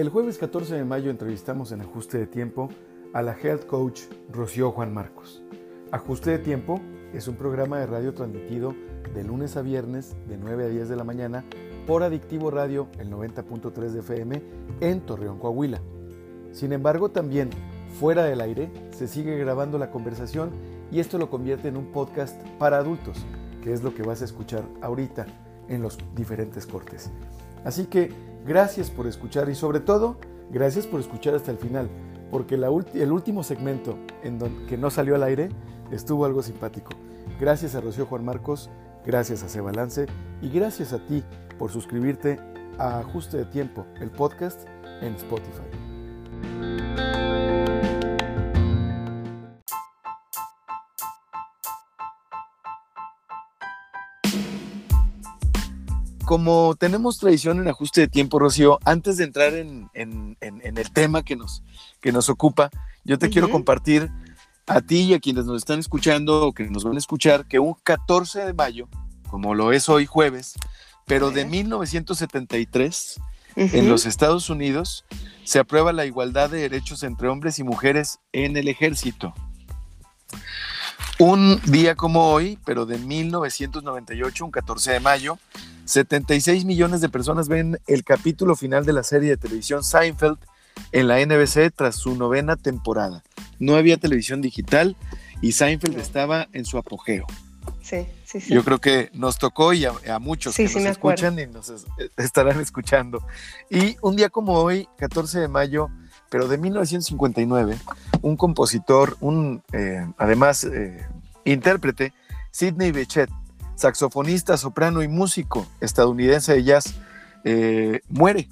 El jueves 14 de mayo entrevistamos en Ajuste de Tiempo a la health coach Rocío Juan Marcos. Ajuste de Tiempo es un programa de radio transmitido de lunes a viernes de 9 a 10 de la mañana por Adictivo Radio, el 90.3 de FM, en Torreón, Coahuila. Sin embargo, también fuera del aire se sigue grabando la conversación y esto lo convierte en un podcast para adultos, que es lo que vas a escuchar ahorita en los diferentes cortes. Así que gracias por escuchar y sobre todo, gracias por escuchar hasta el final, porque el último segmento en que no salió al aire estuvo algo simpático. Gracias a Rocío Juan Marcos, gracias a Cebalance y gracias a ti por suscribirte a Ajuste de Tiempo, el podcast en Spotify. Como tenemos tradición en ajuste de tiempo, Rocío, antes de entrar en, el tema que nos, que nos ocupa, yo te quiero compartir a ti y a quienes nos están escuchando o que nos van a escuchar que un 14 de mayo, como lo es hoy jueves, pero de 1973, en los Estados Unidos, se aprueba la igualdad de derechos entre hombres y mujeres en el ejército. Un día como hoy, pero de 1998, un 14 de mayo, 76 millones de personas ven el capítulo final de la serie de televisión Seinfeld en la NBC tras su novena temporada. No había televisión digital y Seinfeld estaba en su apogeo. Sí, sí, sí. Yo creo que nos tocó y a, muchos que nos escuchan y nos estarán escuchando. Y un día como hoy, 14 de mayo, pero de 1959, un compositor, un eh, además eh, intérprete, Sidney Bechet, saxofonista, soprano y músico estadounidense de jazz, eh, muere.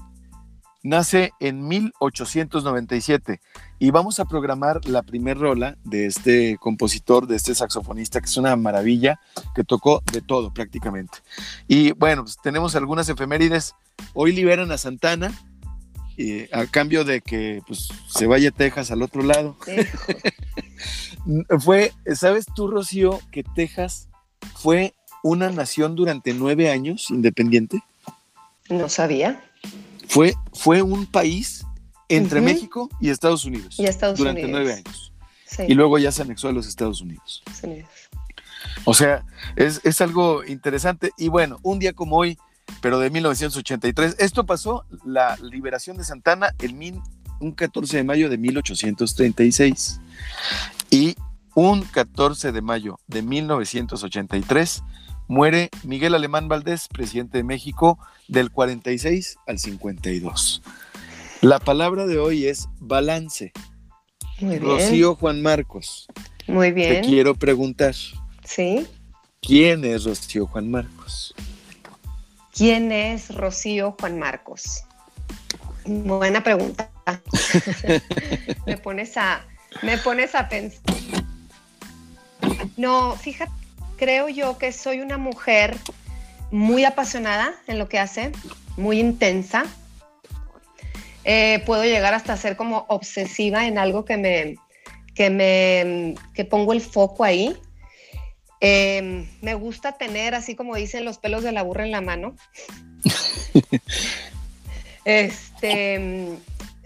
Nace en 1897 y vamos a programar la primer rola de este compositor, de este saxofonista, que es una maravilla, que tocó de todo prácticamente. Y bueno, pues tenemos algunas efemérides. Hoy liberan a Santana, a cambio de que pues, se vaya Texas al otro lado. fue, ¿sabes tú, Rocío, que Texas fue una nación durante nueve años independiente? No sabía. Fue, fue un país entre México y Estados Unidos. Y Estados durante nueve años. Y luego ya se anexó a los Estados Unidos. O sea, es, es, algo interesante. Y bueno, un día como hoy, pero de 1983, esto pasó, la liberación de Santana, el min, un 14 de mayo de 1836. Y un 14 de mayo de 1983 muere Miguel Alemán Valdés, presidente de México, del 46 al 52. La palabra de hoy es balance. Muy bien. Rocío Juan Marcos. Muy bien. Te quiero preguntar. Sí. ¿Quién es Rocío Juan Marcos? ¿Quién es Rocío Juan Marcos? Buena pregunta. me pones a me pones a pensar. No, fíjate creo yo que soy una mujer muy apasionada en lo que hace, muy intensa. Eh, puedo llegar hasta ser como obsesiva en algo que me, que me, que pongo el foco ahí. Em, me gusta tener, así como dicen, los pelos de la burra en la mano. este,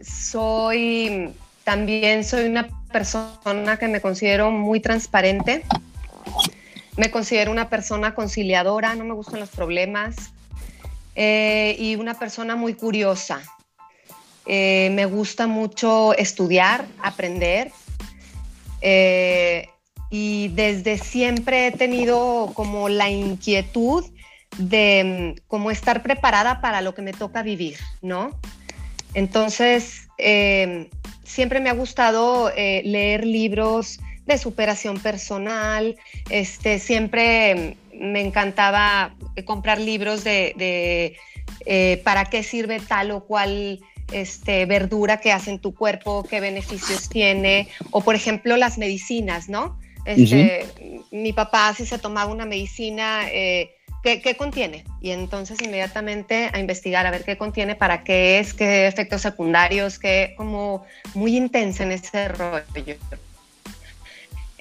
soy, también soy una persona que me considero muy transparente. Me considero una persona conciliadora, no me gustan los problemas eh, y una persona muy curiosa. Eh, me gusta mucho estudiar, aprender eh, y desde siempre he tenido como la inquietud de mm, como estar preparada para lo que me toca vivir, ¿no? Entonces, siempre me ha gustado leer libros de superación personal. Este, siempre me encantaba comprar libros de, eh, para qué sirve tal o cual este, verdura que hace en tu cuerpo, qué beneficios tiene, o por ejemplo las medicinas, ¿no? Este, Mi papá si se tomaba una medicina, eh, ¿qué, contiene? Y entonces inmediatamente a investigar a ver qué contiene, para qué es, qué efectos secundarios, qué como muy intensa en ese rollo.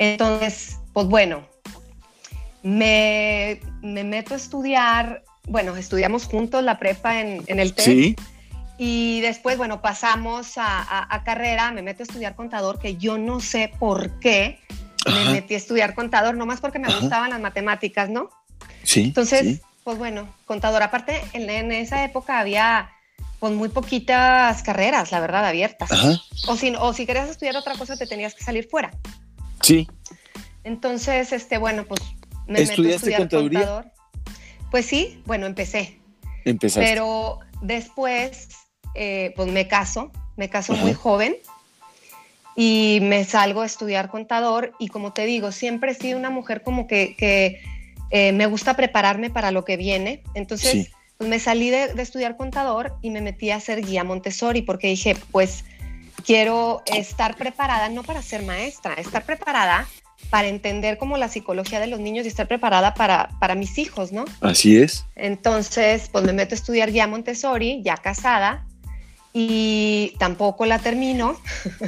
Entonces, pues bueno, me, meto a estudiar, bueno, estudiamos juntos la prepa en, el TEC. Y después, bueno, pasamos a, carrera, me meto a estudiar contador, que yo no sé por qué me metí a estudiar contador, nomás porque me gustaban las matemáticas, ¿no? Sí. Entonces, pues bueno, contador. Aparte, en, en, esa época había pues muy poquitas carreras, la verdad, abiertas. O si, o si querías estudiar otra cosa, te tenías que salir fuera. Sí. Entonces, este, bueno, pues me meto a estudiar contaduría? contador. Pues sí, bueno, empecé. Empezaste. Pero después, eh, pues me caso, me caso muy joven y me salgo a estudiar contador y como te digo, siempre he sido una mujer como que, que eh, me gusta prepararme para lo que viene. Entonces, pues me salí de, estudiar contador y me metí a hacer guía Montessori porque dije, pues quiero estar preparada, no para ser maestra, estar preparada para entender como la psicología de los niños y estar preparada para, para mis hijos, ¿no? Así es. Entonces, pues me meto a estudiar guía Montessori, ya casada, y tampoco la termino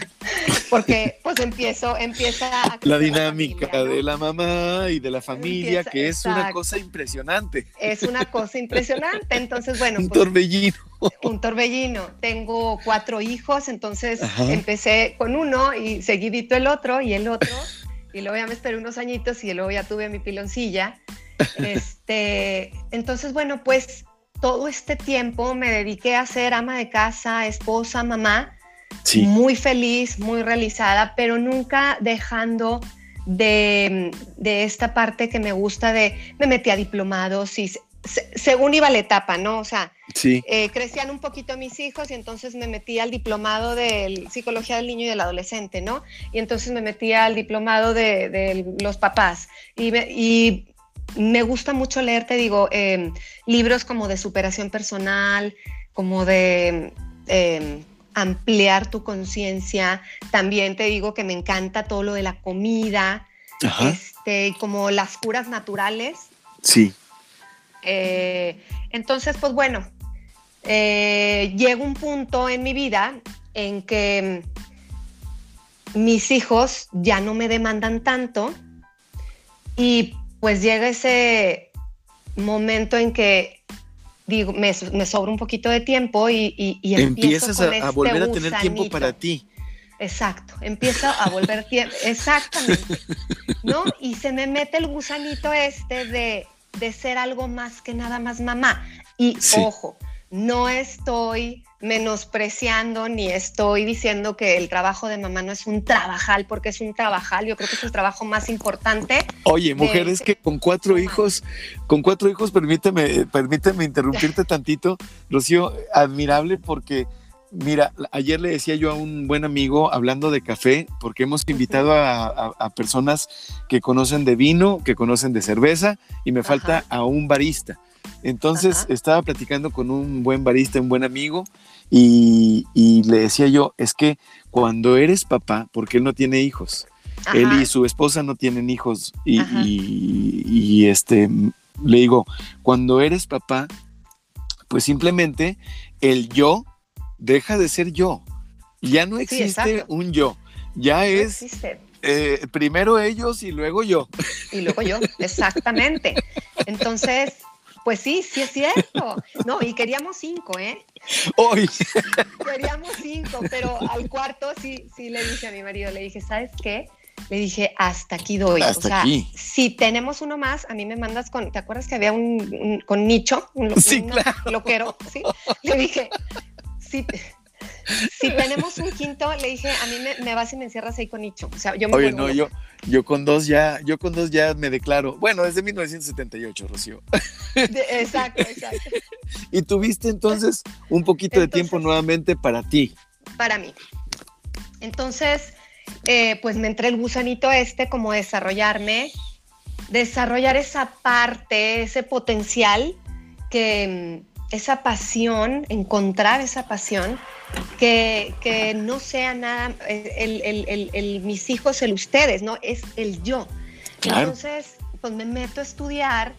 porque pues empiezo empieza la dinámica de la mamá y de la familia que es una cosa impresionante. Es una cosa impresionante entonces bueno un pues, torbellino. un torbellino. Tengo cuatro hijos entonces empecé con uno y seguidito el otro y el otro y luego ya me esperé unos añitos y luego ya tuve mi piloncilla. Este entonces bueno pues todo este tiempo me dediqué a ser ama de casa, esposa, mamá, muy feliz, muy realizada, pero nunca dejando de, esta parte que me gusta de, me metí a diplomados y según iba la etapa, ¿no? O sea, eh, crecían un poquito mis hijos y entonces me metí al diplomado de psicología del niño y del adolescente, ¿no? Y entonces me metí al diplomado de, los papás y, y me gusta mucho leer, te digo, em, libros como de superación personal, como de em, ampliar tu conciencia. También te digo que me encanta todo lo de la comida, este, como las curas naturales. Sí. Eh, entonces, pues bueno, eh, llega un punto en mi vida en que mis hijos ya no me demandan tanto y pues llega ese momento en que digo, me, sobra un poquito de tiempo y, y, empiezas a, este volver a tener tiempo para ti. Exacto, empiezo a volver tiempo, exactamente, ¿no? Y se me mete el gusanito este de, de ser algo más que nada más mamá. Y ojo, no estoy menospreciando ni estoy diciendo que el trabajo de mamá no es un trabajal, porque es un trabajal, yo creo que es el trabajo más importante. Oye, mujer, es que con cuatro hijos, con cuatro hijos, permíteme, permíteme interrumpirte tantito, Rocío, admirable porque... Mira, ayer le decía yo a un buen amigo hablando de café, porque hemos invitado a, personas que conocen de vino, que conocen de cerveza, y me falta a un barista. Entonces estaba platicando con un buen barista, un buen amigo, y, le decía yo, es que cuando eres papá, porque él no tiene hijos, él y su esposa no tienen hijos, y, este, le digo, cuando eres papá, pues simplemente el yo deja de ser yo. Ya no existe un yo, ya es eh, primero ellos y luego yo. Y luego yo, exactamente. Entonces, pues sí, sí es cierto. No, y queríamos cinco, ¿eh? Hoy. Queríamos cinco, pero al cuarto sí, sí le dije a mi marido, le dije, ¿sabes qué? Le dije, hasta aquí doy. o sea, si tenemos uno más, a mí me mandas con, ¿te acuerdas que había un, con nicho? Un, sí, claro. loquero, ¿sí? Le dije, sí, si tenemos un quinto, le dije, a mí me, vas y me encierras ahí con nicho. O sea, yo me Oye, no, yo, yo con dos ya, yo con dos ya me declaro. Bueno, desde 1978, Rocío. exacto, exacto. y tuviste entonces un poquito de tiempo nuevamente para ti. Para mí. Entonces, eh, pues me entré el gusanito este, como desarrollarme, desarrollar esa parte, ese potencial que esa pasión, encontrar esa pasión, que, que no sea nada, el, el, mis hijos, el ustedes, ¿no? Es el yo. Entonces, pues me meto a estudiar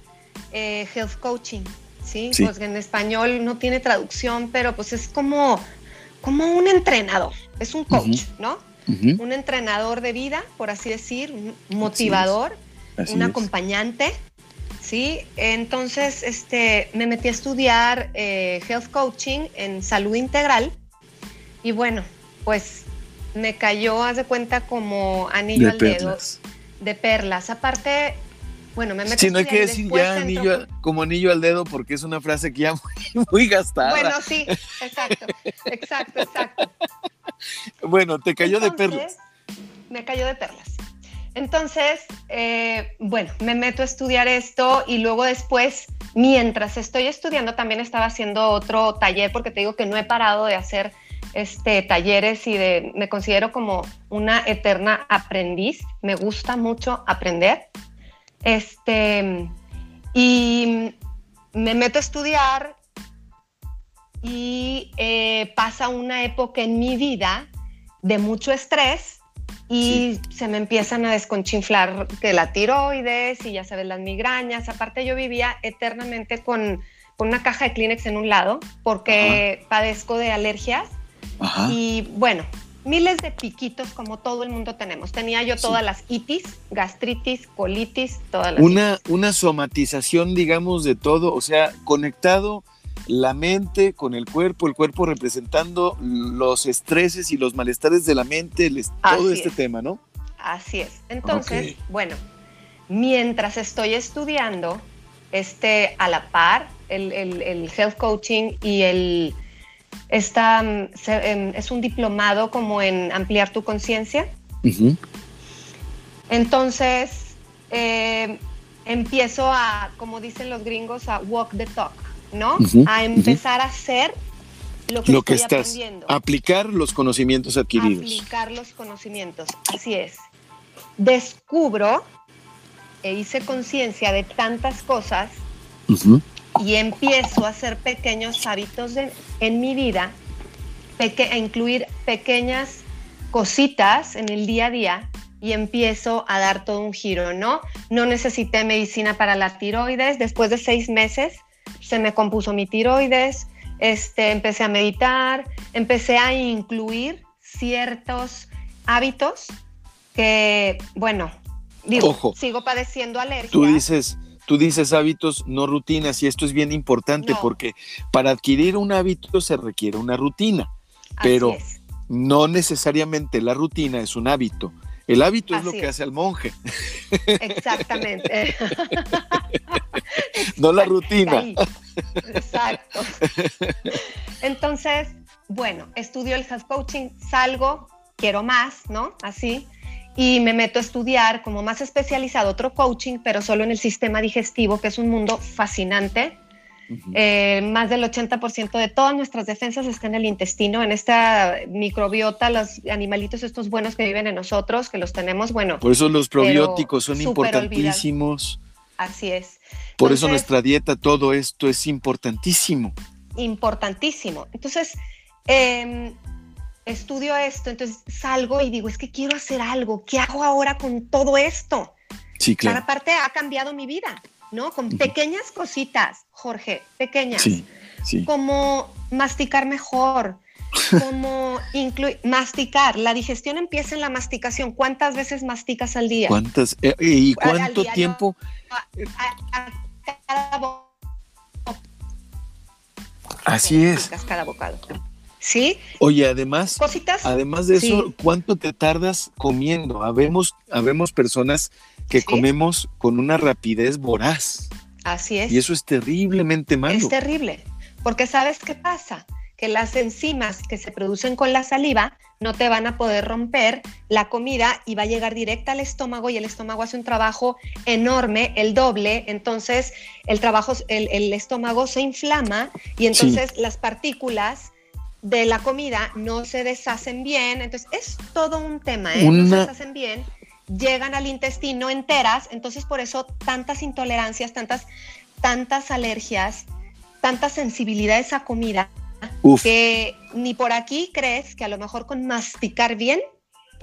eh, health coaching, ¿sí? Pues en español no tiene traducción, pero pues es como, como un entrenador, es un coach, ¿no? Un entrenador de vida, por así decir, un motivador, un acompañante, Sí, entonces este, me metí a estudiar eh, health coaching en salud integral y bueno, pues me cayó, haz de cuenta, como anillo al dedo de perlas. Aparte, bueno, me metí Sí, no hay que decir ya anillo, como anillo al dedo porque es una frase que ya muy, muy gastada. Bueno, sí, exacto, exacto, exacto. Bueno, te cayó de perlas. Me cayó de perlas. Entonces, eh, bueno, me meto a estudiar esto y luego después, mientras estoy estudiando, también estaba haciendo otro taller porque te digo que no he parado de hacer este, talleres y de, me considero como una eterna aprendiz. Me gusta mucho aprender. Este, y me meto a estudiar y eh, pasa una época en mi vida de mucho estrés y se me empiezan a desconchinflar que la tiroides y ya sabes las migrañas. Aparte yo vivía eternamente con, una caja de Kleenex en un lado porque padezco de alergias. Y bueno, miles de piquitos como todo el mundo tenemos. Tenía yo todas las itis, gastritis, colitis, todas las una, una somatización, digamos, de todo, o sea, conectado la mente con el cuerpo, el cuerpo representando los estreses y los malestares de la mente, todo este tema, ¿no? Así es. Entonces, bueno, mientras estoy estudiando, este, a la par, el, el, health coaching y el, está, em, es un diplomado como en ampliar tu conciencia. Entonces, eh, empiezo a, como dicen los gringos, a walk the talk. ¿No? a empezar a hacer lo que, lo que estás aprendiendo. Aplicar los conocimientos adquiridos. Aplicar los conocimientos, así es. Descubro e hice conciencia de tantas cosas y empiezo a hacer pequeños hábitos en mi vida, a incluir pequeñas cositas en el día a día y empiezo a dar todo un giro, ¿no? No necesité medicina para la tiroides. Después de seis meses se me compuso mi tiroides, este, empecé a meditar, empecé a incluir ciertos hábitos que, bueno, digo, sigo padeciendo alergia. Tú dices, tú dices hábitos, no rutinas, y esto es bien importante porque para adquirir un hábito se requiere una rutina, pero no necesariamente la rutina es un hábito. El hábito es lo que hace al monje. Exactamente. no la rutina. Exacto. Entonces, bueno, estudio el health coaching, salgo, quiero más, ¿no? Así. Y me meto a estudiar como más especializado otro coaching, pero solo en el sistema digestivo, que es un mundo fascinante eh, más del 80% de todas nuestras defensas está en el intestino, en esta microbiota, los animalitos estos buenos que viven en nosotros, que los tenemos, bueno. Por eso los probióticos son importantísimos. Así es. Por eso nuestra dieta, todo esto es importantísimo. Importantísimo. Entonces, em, estudio esto, entonces salgo y digo, es que quiero hacer algo, ¿qué hago ahora con todo esto? Sí, claro. Aparte ha cambiado mi vida. ¿No? Con pequeñas cositas, Jorge, pequeñas. Sí, sí. Como masticar mejor, como incluir, masticar. La digestión empieza en la masticación. ¿Cuántas veces masticas al día? ¿Cuántas? Eh, ¿Y cuánto tiempo? Así es. Cada bocado. ¿Sí? Oye, además, además de eso, ¿cuánto te tardas comiendo? Habemos, habemos personas que comemos con una rapidez voraz. Así es. Y eso es terriblemente malo. Es terrible, porque ¿sabes qué pasa? Que las enzimas que se producen con la saliva no te van a poder romper la comida y va a llegar directa al estómago y el estómago hace un trabajo enorme, el doble, entonces el trabajo, el, estómago se inflama y entonces las partículas de la comida no se deshacen bien, entonces es todo un tema, ¿eh? no se deshacen bien llegan al intestino enteras, entonces por eso tantas intolerancias, tantas, tantas alergias, tantas sensibilidades a comida, que ni por aquí crees que a lo mejor con masticar bien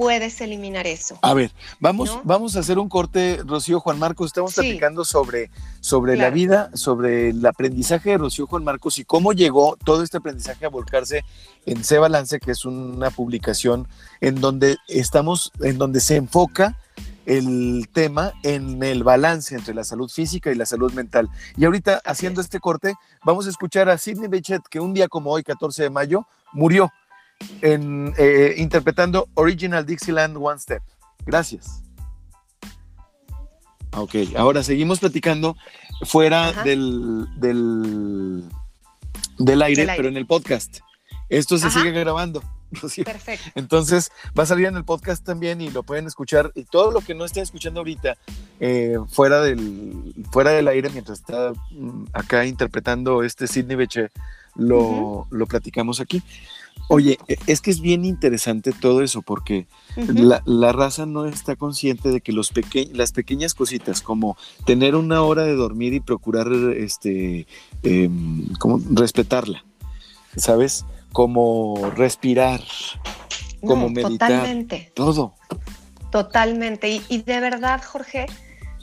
puedes eliminar eso. A ver, vamos, vamos a hacer un corte, Rocío Juan Marcos. Estamos platicando sobre, sobre la vida, sobre el aprendizaje de Rocío Juan Marcos y cómo llegó todo este aprendizaje a volcarse en Se Balance, que es una publicación en donde estamos, en donde se enfoca el tema en el balance entre la salud física y la salud mental. Y ahorita, haciendo este corte, vamos a escuchar a Sidney Bechet, que un día como hoy, 14 de mayo, murió en, eh, interpretando Original Dixieland One Step. Gracias. Ok, ahora seguimos platicando fuera del, del, del, aire, pero en el podcast. Esto se sigue grabando. Perfecto. Entonces va a salir en el podcast también y lo pueden escuchar. Y todo lo que no estén escuchando ahorita eh, fuera, del, fuera del aire, mientras está mm, acá interpretando este Sidney Beche, lo, lo platicamos aquí. Oye, e, es que es bien interesante todo eso porque la, raza no está consciente de que los las pequeñas cositas como tener una hora de dormir y procurar este, em, como respetarla, ¿sabes? Como respirar, como meditar. Totalmente. Todo. Totalmente. y de verdad, Jorge,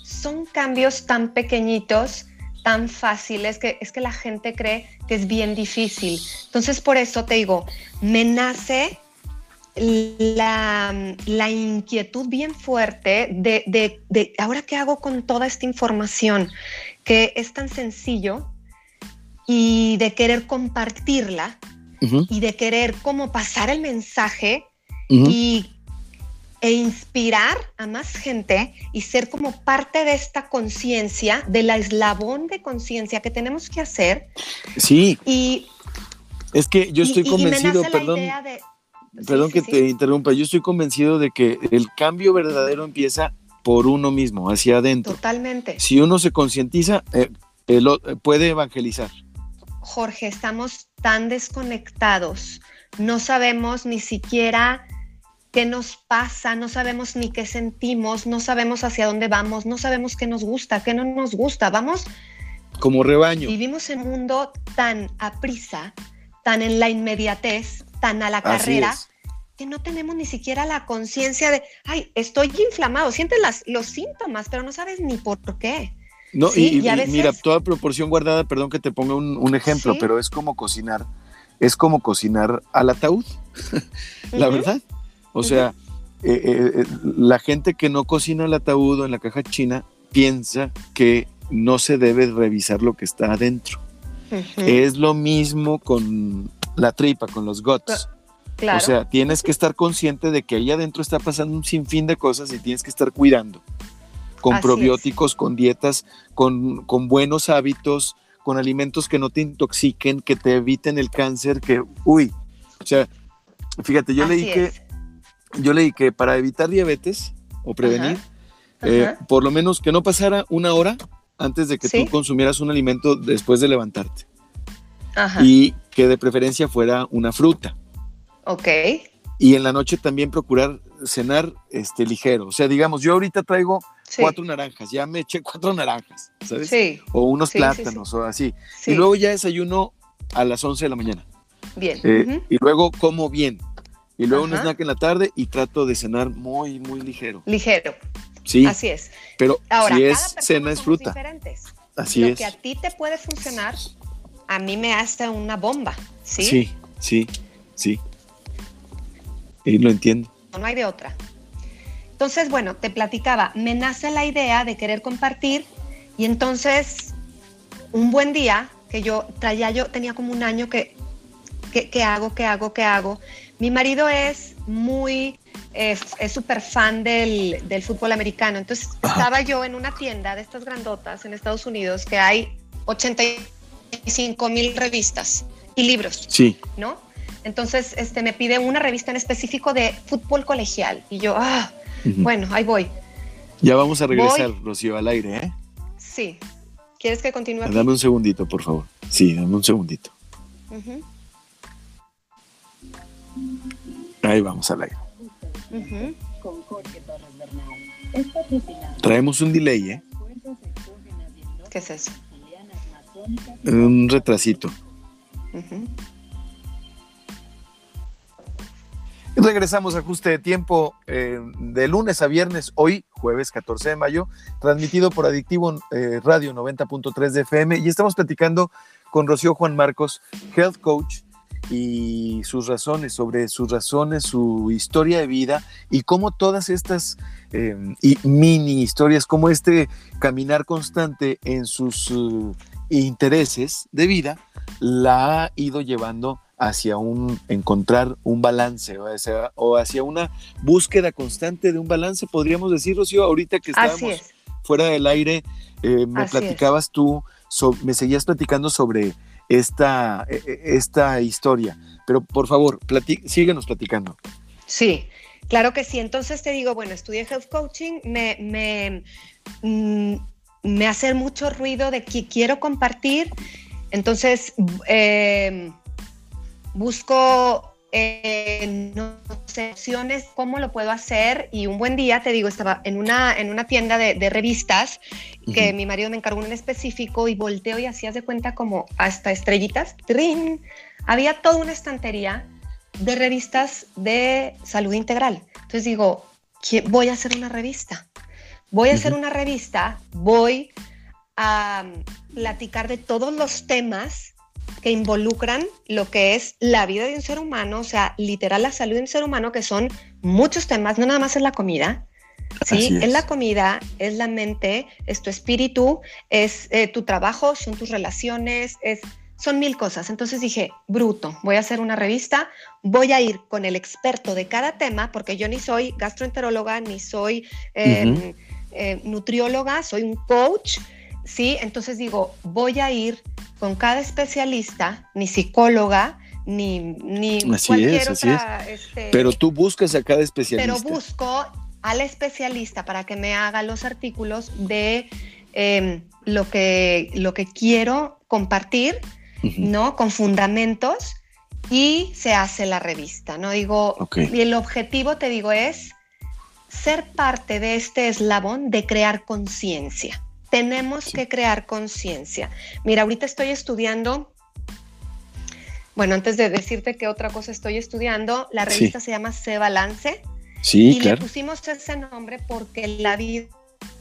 son cambios tan pequeñitos tan fácil, es que, es que la gente cree que es bien difícil. Entonces, por eso te digo, me nace la, inquietud bien fuerte de, ahora qué hago con toda esta información, que es tan sencillo y de querer compartirla y de querer como pasar el mensaje y e inspirar a más gente y ser como parte de esta conciencia, de la eslabón de conciencia que tenemos que hacer. Sí. Y es que yo estoy convencido, perdón, perdón que te interrumpa, yo estoy convencido de que el cambio verdadero empieza por uno mismo, hacia adentro. Totalmente. Si uno se concientiza, eh, eh, puede evangelizar. Jorge, estamos tan desconectados, no sabemos ni siquiera qué nos pasa, no sabemos ni qué sentimos, no sabemos hacia dónde vamos, no sabemos qué nos gusta, qué no nos gusta. Vamos como rebaño. Vivimos en un mundo tan a prisa, tan en la inmediatez, tan a la carrera, que no tenemos ni siquiera la conciencia de, ay, estoy inflamado, sientes las, los síntomas, pero no sabes ni por qué. No, y, mira, toda proporción guardada, perdón que te ponga un, ejemplo, pero es como cocinar, es como cocinar al ataúd, la verdad. O sea, eh, eh, eh, la gente que no cocina el ataúd en la caja china piensa que no se debe revisar lo que está adentro. Es lo mismo con la tripa, con los guts. O sea, tienes que estar consciente de que ahí adentro está pasando un sinfín de cosas y tienes que estar cuidando. Con probióticos, con dietas, con, con, buenos hábitos, con alimentos que no te intoxiquen, que te eviten el cáncer, que, uy, o sea, fíjate, yo leí que yo leí que para evitar diabetes o prevenir, eh, por lo menos que no pasara una hora antes de que tú consumieras un alimento después de levantarte. Y que de preferencia fuera una fruta. Ok. Y en la noche también procurar cenar este, ligero. O sea, digamos, yo ahorita traigo cuatro naranjas, ya me eché cuatro naranjas, ¿sabes? Sí. O unos plátanos o así. Y luego ya desayuno a las 11 de la mañana. Bien. Eh, y luego como bien y luego un snack en la tarde y trato de cenar muy, muy ligero. Ligero. Sí. Así es. Pero si es cena, es fruta. Diferentes. Así Lo es. que a ti te puede funcionar, a mí me hace una bomba, ¿sí? Sí, sí, sí. Y lo entiendo. No, no hay de otra. Entonces, bueno, te platicaba, me nace la idea de querer compartir y entonces un buen día que yo traía, yo tenía como un año que, ¿qué hago, qué hago, qué hago? Mi marido es muy, es súper fan del, fútbol americano. Entonces estaba yo en una tienda de estas grandotas en Estados Unidos que hay 85 mil revistas y libros. Sí. ¿No? Entonces este, me pide una revista en específico de fútbol colegial. Y yo, ah, bueno, ahí voy. Ya vamos a regresar, Rocío, al aire, ¿eh? Sí. ¿Quieres que continúe? Dame un segundito, por favor. Sí, dame un segundito. Ahí vamos al aire. Traemos un delay, ¿eh? ¿Qué es eso? Un retrasito. Regresamos a ajuste de tiempo eh, de lunes a viernes, hoy, jueves 14 de mayo, transmitido por Adictivo eh, Radio 90.3 de FM. Y estamos platicando con Rocío Juan Marcos, Health Coach, y sus razones, sobre sus razones, su historia de vida y cómo todas estas em, mini historias, como este caminar constante en sus uh, intereses de vida, la ha ido llevando hacia un encontrar un balance o hacia, una búsqueda constante de un balance, podríamos decir, Rocío, ahorita que estábamos fuera del aire, eh, me platicabas tú, me seguías platicando sobre esta, e, e, esta historia, pero por favor, síguenos platicando. Sí, claro que sí. Entonces te digo, bueno, estudié health coaching, me, me, mm, me hace mucho ruido de que quiero compartir. Entonces, eh, busco eh, opciones, cómo lo puedo hacer y un buen día, te digo, estaba en una, en una tienda de, revistas que mi marido me encargó en específico y volteo y hacías de cuenta como hasta estrellitas, ¡trin! había toda una estantería de revistas de salud integral. Entonces digo, voy a hacer una revista. Voy a hacer una revista, voy a platicar de todos los temas que involucran lo que es la vida de un ser humano, o sea, literal la salud de un ser humano, que son muchos temas, no nada más es la comida, ¿sí? Es. la comida, es la mente, es tu espíritu, es eh, tu trabajo, son tus relaciones, es, son mil cosas. Entonces dije, bruto, voy a hacer una revista, voy a ir con el experto de cada tema, porque yo ni soy gastroenteróloga, ni soy em, eh, nutrióloga, soy un coach, ¿sí? Entonces digo, voy a ir con cada especialista, ni psicóloga, ni, ni cualquier otra. Este, pero tú buscas a cada especialista. Pero busco al especialista para que me haga los artículos de em, lo, que, lo que quiero compartir, ¿no? Con fundamentos y se hace la revista, ¿no? Digo, y el objetivo, te digo, es ser parte de este eslabón de crear conciencia. Tenemos que crear conciencia. Mira, ahorita estoy estudiando, bueno, antes de decirte qué otra cosa estoy estudiando, la revista se llama Se Balance. Sí, y le pusimos ese nombre porque la vida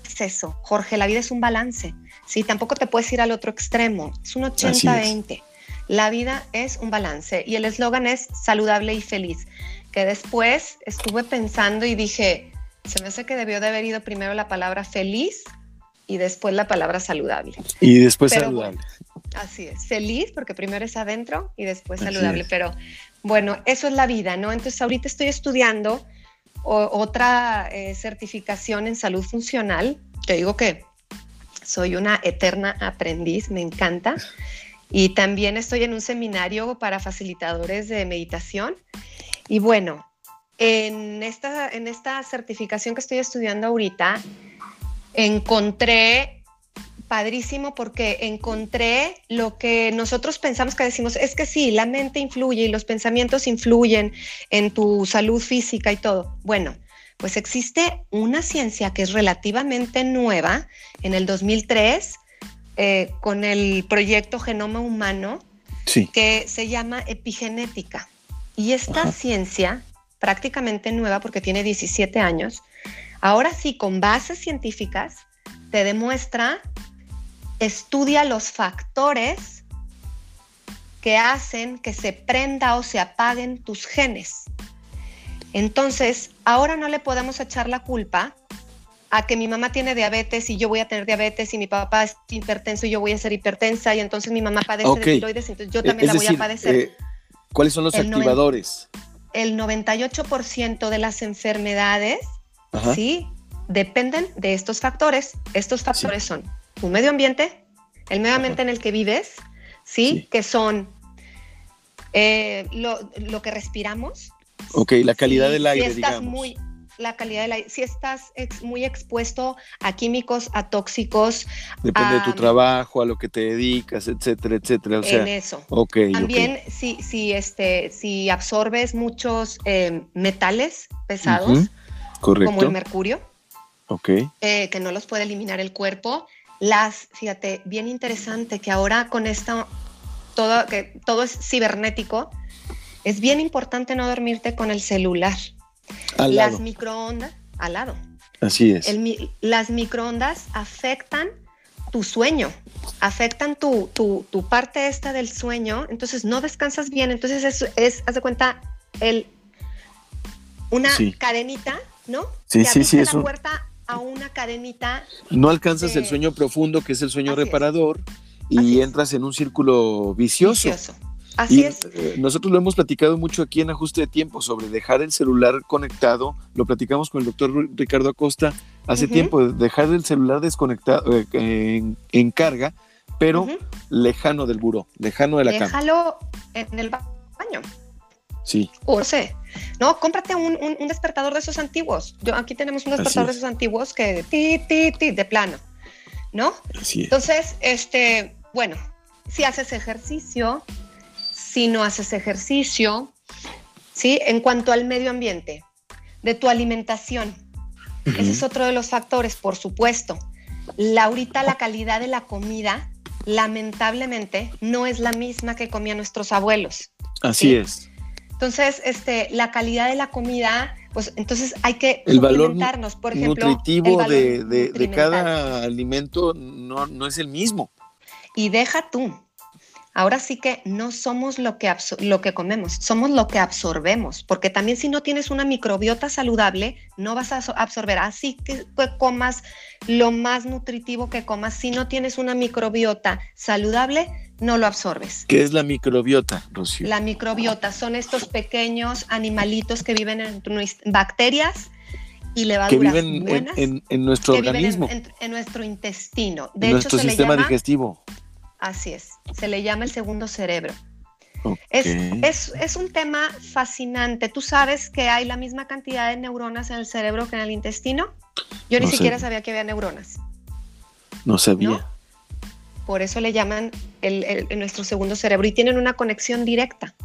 es eso. Jorge, la vida es un balance. Sí, tampoco te puedes ir al otro extremo. Es un 80-20. La vida es un balance y el eslogan es saludable y feliz. Que después estuve pensando y dije, se me hace que debió de haber ido primero la palabra feliz y después la palabra saludable. Y después saludable. así es, feliz porque primero es adentro y después saludable, pero bueno, eso es la vida, ¿no? Entonces ahorita estoy estudiando otra eh, certificación en salud funcional. Te digo que soy una eterna aprendiz, me encanta. Y también estoy en un seminario para facilitadores de meditación. Y bueno, en esta, en esta certificación que estoy estudiando ahorita, encontré padrísimo porque encontré lo que nosotros pensamos que decimos, es que sí, la mente influye y los pensamientos influyen en tu salud física y todo. Bueno, pues existe una ciencia que es relativamente nueva, en el 2003, eh, con el proyecto Genoma Humano, que se llama epigenética. Y esta ciencia, prácticamente nueva porque tiene 17 años, Ahora sí, con bases científicas, te demuestra, estudia los factores que hacen que se prenda o se apaguen tus genes. Entonces, ahora no le podemos echar la culpa a que mi mamá tiene diabetes y yo voy a tener diabetes y mi papá es hipertenso y yo voy a ser hipertensa y entonces mi mamá padece de tiroides, entonces yo también la voy a padecer. Eh, ¿Cuáles son los activadores? el 98% de las enfermedades ¿sí? Dependen de estos factores. Estos factores son tu medio ambiente, el medio ambiente en el que vives, ¿sí? Que son eh, lo, que respiramos. Ok, la calidad del aire, si estás Muy, la calidad del aire. Si estás muy expuesto a químicos, a tóxicos. Depende de tu trabajo, a lo que te dedicas, etcétera, etcétera. en eso. Okay, También Si, si, este, si absorbes muchos eh, metales pesados, como el mercurio, okay. Eh, que no los puede eliminar el cuerpo. Las, fíjate, bien interesante que ahora con esto, todo, que todo es cibernético, es bien importante no dormirte con el celular. tu sueño, afectan tu, tu, parte esta del sueño, entonces no descansas bien, entonces es, es haz de cuenta, el, una cadenita, ¿no? Sí, sí, sí. La puerta a una cadenita. No alcanzas el sueño profundo, que es el sueño reparador, y entras en un círculo vicioso. Así es. Eh, nosotros lo hemos platicado mucho aquí en Ajuste de Tiempo sobre dejar el celular conectado. Lo platicamos con el doctor Ricardo Acosta hace tiempo, dejar el celular desconectado eh, en, carga, pero lejano del buró, lejano de la cama. Déjalo en el baño. Sí. O sé, no, cómprate un, despertador de esos antiguos. Yo, aquí tenemos un despertador de esos antiguos que ti, ti, ti, de plano, ¿no? Así Entonces, este, bueno, si haces ejercicio, si no haces ejercicio, ¿sí? En cuanto al medio ambiente, de tu alimentación, ese es otro de los factores, por supuesto. La, ahorita la calidad de la comida, lamentablemente, no es la misma que comían nuestros abuelos. Así es. Entonces, este, la calidad de la comida, pues entonces hay que el valor por ejemplo. Nutritivo de, de, cada alimento no, no es el mismo. Y deja tú, ahora sí que no somos lo que, lo que comemos, somos lo que absorbemos, porque también si no tienes una microbiota saludable, no vas a absorber, así que comas lo más nutritivo que comas, si no tienes una microbiota saludable, no lo absorbes. ¿Qué es la microbiota, Rocío? La microbiota son estos pequeños animalitos que viven en bacterias y levaduras que viven en, nuestro organismo. en, nuestro intestino. De hecho, nuestro sistema digestivo. Así es, se le llama el segundo cerebro. Es, un tema fascinante. ¿Tú sabes que hay la misma cantidad de neuronas en el cerebro que en el intestino? Yo ni siquiera sabía que había neuronas. No sabía. Por eso le llaman el, nuestro segundo cerebro y tienen una conexión directa.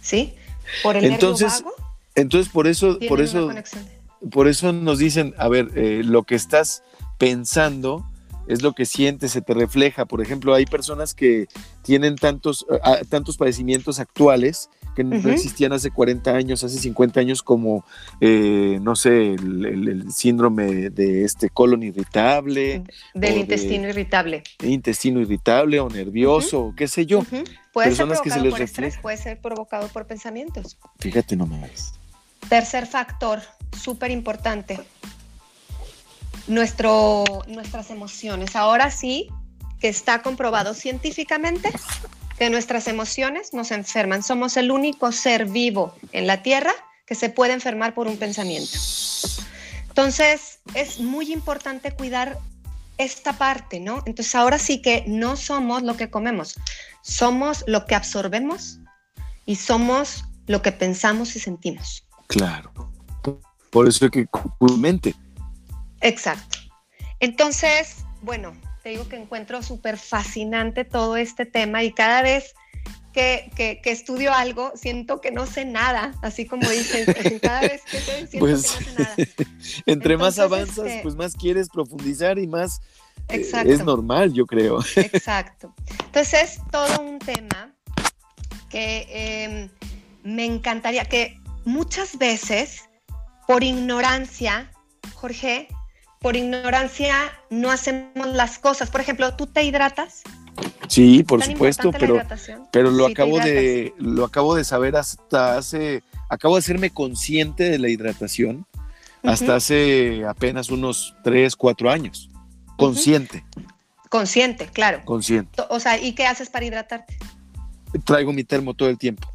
¿Sí? Por el entonces, nervio vago. Entonces, por eso, por eso, por eso nos dicen, a ver, eh, lo que estás pensando es lo que sientes, se te refleja. Por ejemplo, hay personas que tienen tantos, tantos padecimientos actuales que no existían hace 40 años, hace 50 años, como, eh, no sé, el, síndrome de este colon irritable. Del intestino irritable. Intestino irritable o nervioso, qué sé yo. Puede personas ser que se les por estrés, puede ser provocado por pensamientos. Fíjate nomás. Tercer factor, súper importante, nuestro, nuestras emociones. Ahora sí que está comprobado científicamente que nuestras emociones nos enferman. Somos el único ser vivo en la Tierra que se puede enfermar por un pensamiento. Entonces, es muy importante cuidar esta parte, ¿no? Entonces, ahora sí que no somos lo que comemos, somos lo que absorbemos y somos lo que pensamos y sentimos. Claro. Por eso es que mente Exacto. Entonces, bueno, te digo que encuentro súper fascinante todo este tema y cada vez que, que, estudio algo, siento que no sé nada, así como dices, cada vez que estoy, siento pues, que no sé nada. Entre más avanzas, este pues más quieres profundizar y más eh, es normal, yo creo. Exacto. Entonces es todo un tema que em, me encantaría, que muchas veces, por ignorancia, Jorge, por ignorancia no hacemos las cosas. Por ejemplo, ¿tú te hidratas? Sí, por supuesto, pero, pero lo acabo de lo acabo de saber hasta hace acabo de hacerme consciente de la hidratación hasta hace apenas unos 3, 4 años. Consciente. Consciente, claro. Consciente. O sea, ¿y qué haces para hidratarte? Traigo mi termo todo el tiempo.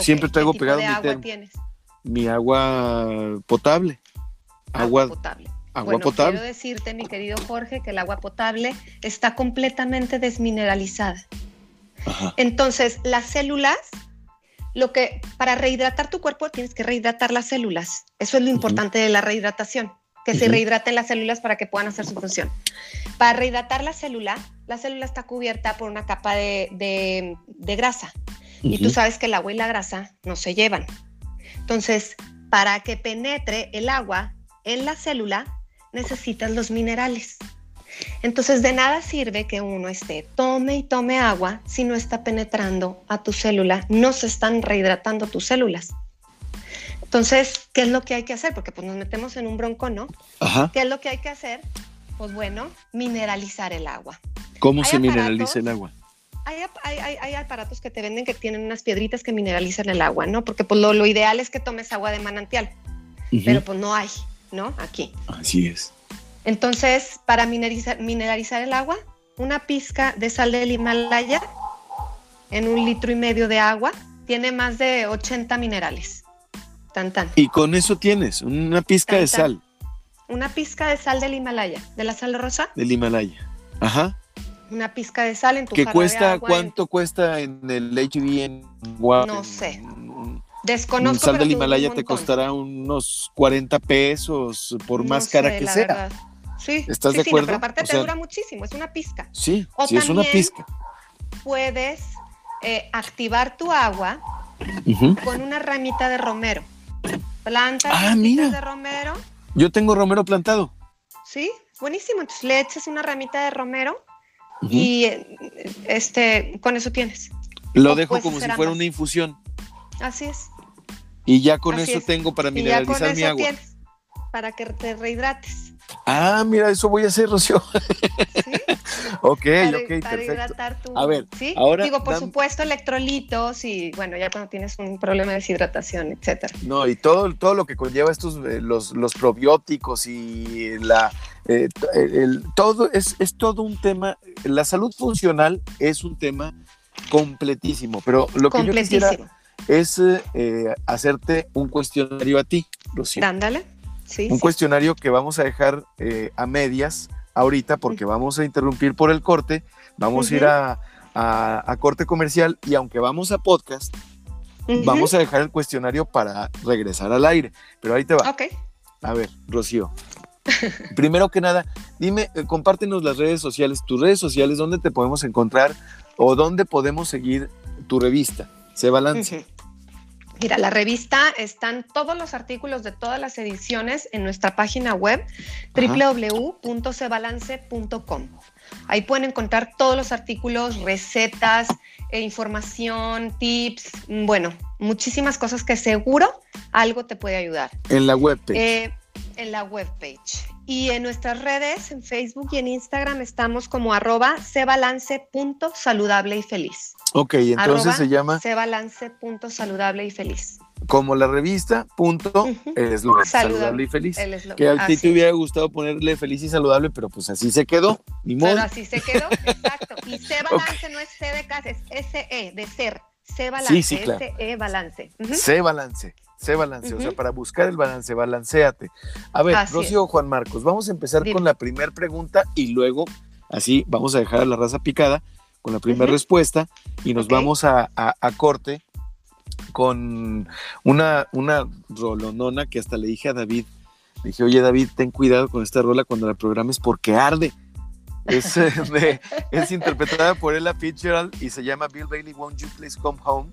Siempre traigo pegado mi agua termo. tienes? Mi agua potable. agua potable. Agua potable. Quiero decirte, mi querido Jorge, que el agua potable está completamente desmineralizada. Entonces, las células, lo que para rehidratar tu cuerpo tienes que rehidratar las células. Eso es lo importante de la rehidratación, que se rehidraten las células para que puedan hacer su función. Para rehidratar la célula, la célula está cubierta por una capa de, grasa. Y tú sabes que el agua y la grasa no se llevan. Entonces, para que penetre el agua en la célula, necesitas los minerales. Entonces, de nada sirve que uno esté tome y tome agua si no está penetrando a tu célula, no se están rehidratando tus células. Entonces, ¿qué es lo que hay que hacer? Porque pues nos metemos en un bronco, ¿no? ¿Qué es lo que hay que hacer? Pues bueno, mineralizar el agua. ¿Cómo se mineraliza el agua? Hay, aparatos que te venden que tienen unas piedritas que mineralizan el agua, ¿no? Porque pues lo, ideal es que tomes agua de manantial, pero pues no hay, ¿no? Aquí. Así es. Entonces, para mineralizar, mineralizar el agua, una pizca de sal del Himalaya en un litro y medio de agua tiene más de 80 minerales. Tan, tan. Y con eso tienes una pizca de sal. Una pizca de sal del Himalaya, de la sal rosa. Del Himalaya. Ajá. Una pizca de sal en tu ¿Qué cuesta? ¿Cuánto cuesta en el HB en No sé. Desconozco. Un sal del Himalaya te costará unos 40 pesos por más cara que sea. Sí, ¿Estás de acuerdo? pero aparte te dura muchísimo, es una pizca. Sí, sí es una pizca. Puedes eh, activar tu agua con una ramita de romero. Planta ah, de romero. Yo tengo romero plantado. Sí, buenísimo. Entonces le echas una ramita de romero y este, con eso tienes. Lo dejo como si fuera una infusión. Así es. Y ya con eso tengo para mineralizar mi agua. para que te rehidrates. Ah, mira, eso voy a hacer, Rocío. ¿Sí? ok, para, ok, para hidratar tu... A ver, ¿sí? ahora... Digo, por supuesto, electrolitos y, bueno, ya cuando tienes un problema de deshidratación, etcétera. No, y todo, todo lo que conlleva estos, eh, los, los probióticos y la... Eh, el, todo es, es todo un tema, la salud funcional es un tema completísimo, pero lo que yo quisiera es eh, hacerte un cuestionario a ti, Rocío. Dándale un cuestionario que vamos a dejar eh, a medias ahorita porque vamos a interrumpir por el corte, vamos a ir a, corte comercial y aunque vamos a podcast, vamos a dejar el cuestionario para regresar al aire. Pero ahí te va. Ok. A ver, Rocío. Primero que nada, dime, eh, compártenos las redes sociales, tus redes sociales, dónde te podemos encontrar o dónde podemos seguir tu revista, Se Balance. Mira, la revista están todos los artículos de todas las ediciones en nuestra página web www.cebalance.com. Ahí pueden encontrar todos los artículos, recetas, e información, tips, bueno, muchísimas cosas que seguro algo te puede ayudar. En la webpage. Eh, en la webpage. Y en nuestras redes, en Facebook y en Instagram, estamos como arroba cebalance.saludable y feliz. Ok, entonces se llama. Cebalance saludable y feliz. Como la revista, punto, es lo saludable. y feliz. Que a ti te hubiera gustado ponerle feliz y saludable, pero pues así se quedó. Ni modo. Pero así se quedó, exacto. Y C balance no es C de casa, es SE, de ser. C balance, sí, sí, claro. SE balance. C balance. C balance, o sea, para buscar el balance, balanceate. A ver, Rocío Juan Marcos, vamos a empezar con la primera pregunta y luego, así, vamos a dejar a la raza picada con la primera respuesta y nos vamos a, corte con una, una rolonona que hasta le dije a David, le dije, oye David, ten cuidado con esta rola cuando la programes porque arde. Es, es interpretada por Ella Fitzgerald y se llama Bill Bailey, Won't You Please Come Home.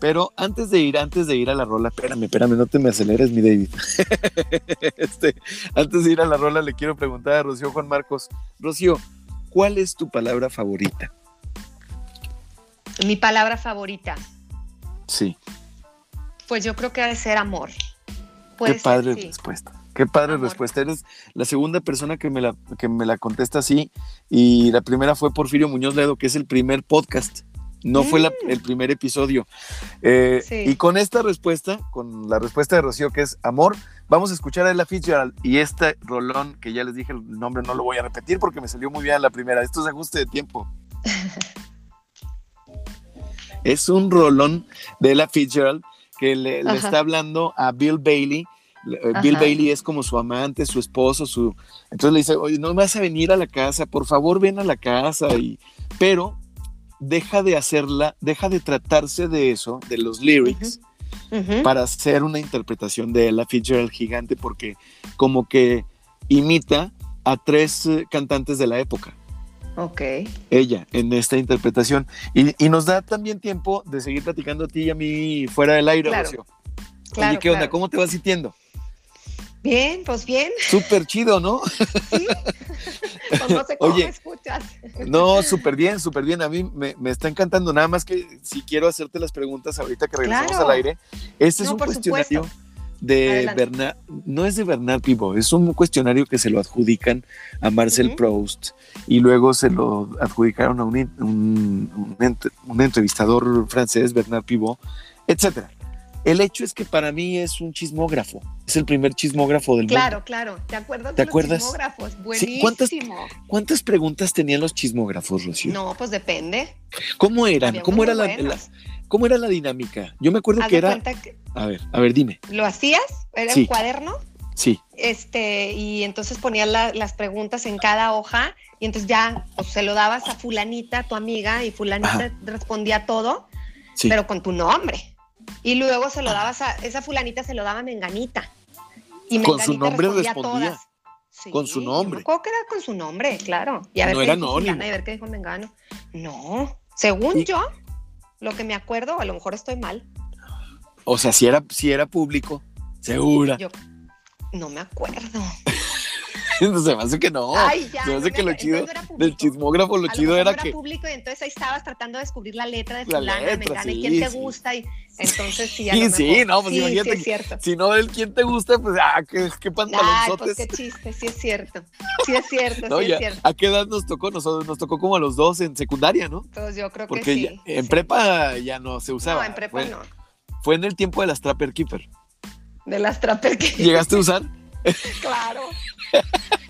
Pero antes de ir, antes de ir a la rola, espérame, espérame, no te me aceleres, mi David. este, antes de ir a la rola, le quiero preguntar a Rocío Juan Marcos. Rocío, ¿cuál es tu palabra favorita? Mi palabra favorita. Sí. Pues yo creo que ha de ser amor. Qué padre respuesta. Qué padre respuesta. Eres la segunda persona que me, la, que me la contesta así. Y la primera fue Porfirio Muñoz Ledo, que es el primer podcast. No fue mm. el primer episodio. Eh, y con esta respuesta, con la respuesta de Rocío, que es amor, vamos a escuchar a Ella Fitzgerald y este rolón, que ya les dije el nombre, no lo voy a repetir porque me salió muy bien la primera. Esto es ajuste de tiempo. Es un rolón de la Fitzgerald que le, está hablando a Bill Bailey. Eh, Bill Bailey es como su amante, su esposo, su. Entonces le dice, oye, no vas a venir a la casa, por favor ven a la casa. Y... Pero deja de hacerla, deja de tratarse de eso, de los lyrics, para hacer una interpretación de la Fitzgerald gigante, porque como que imita a tres eh, cantantes de la época. Ok. Ella en esta interpretación. Y, nos da también tiempo de seguir platicando a ti y a mí fuera del aire, claro. Oye, ¿qué onda? ¿Cómo te vas sintiendo? Bien, pues bien. Súper chido, ¿no? Sí. pues no sé cómo Oye, escuchas. No, súper bien, súper bien. A mí me, está encantando. Nada más que si quiero hacerte las preguntas ahorita que regresamos al aire. Este es un cuestionario de Bernard, no es de Bernard Pivot, es un cuestionario que se lo adjudican a Marcel Proust y luego se lo adjudicaron a un, un, entrevistador francés, Bernard Pivot, etcétera. El hecho es que para mí es un chismógrafo. Es el primer chismógrafo del mundo. Claro, claro. ¿Te acuerdas de los chismógrafos? Buenísimo. ¿cuántas, ¿cuántas, preguntas tenían los chismógrafos, Rocío? No, pues depende. ¿Cómo eran? ¿Cómo era la, ¿Cómo era la dinámica? Yo me acuerdo que era. A ver, a ver, dime. ¿Lo hacías? ¿Era un cuaderno? Sí. Este, y entonces ponías las preguntas en cada hoja y entonces ya pues, se lo dabas a fulanita, tu amiga, y fulanita respondía todo, pero con tu nombre. Y luego se lo dabas a, esa fulanita se lo daba a Menganita. Y con su nombre respondía. con su nombre. ¿Cómo que era con su nombre, claro. Y a ver no era anónimo. Y ver qué dijo Mengano. No, según yo, lo que me acuerdo, a lo mejor estoy mal. O sea, si era, si era público, segura. Yo no me acuerdo. se me hace que no. Ay, ya, se me hace que lo chido del chismógrafo, lo chido era, era que. público y entonces ahí estabas tratando de descubrir la letra de fulana, letra, sí, y quién te gusta y entonces sí. A sí, sí, no, pues imagínate. Es cierto. Si no el quién te gusta, pues ah, qué, qué pantalonzotes. Ay, pues qué chiste, sí es cierto. Sí es cierto, no, sí es cierto. ¿A qué edad nos tocó? Nos, nos tocó como a los dos en secundaria, ¿no? Pues yo creo Porque que sí. Porque en prepa ya no se usaba. No, en prepa no. Fue en el tiempo de las Trapper Keeper. De las Trapper Keeper. ¿Llegaste a usar? claro.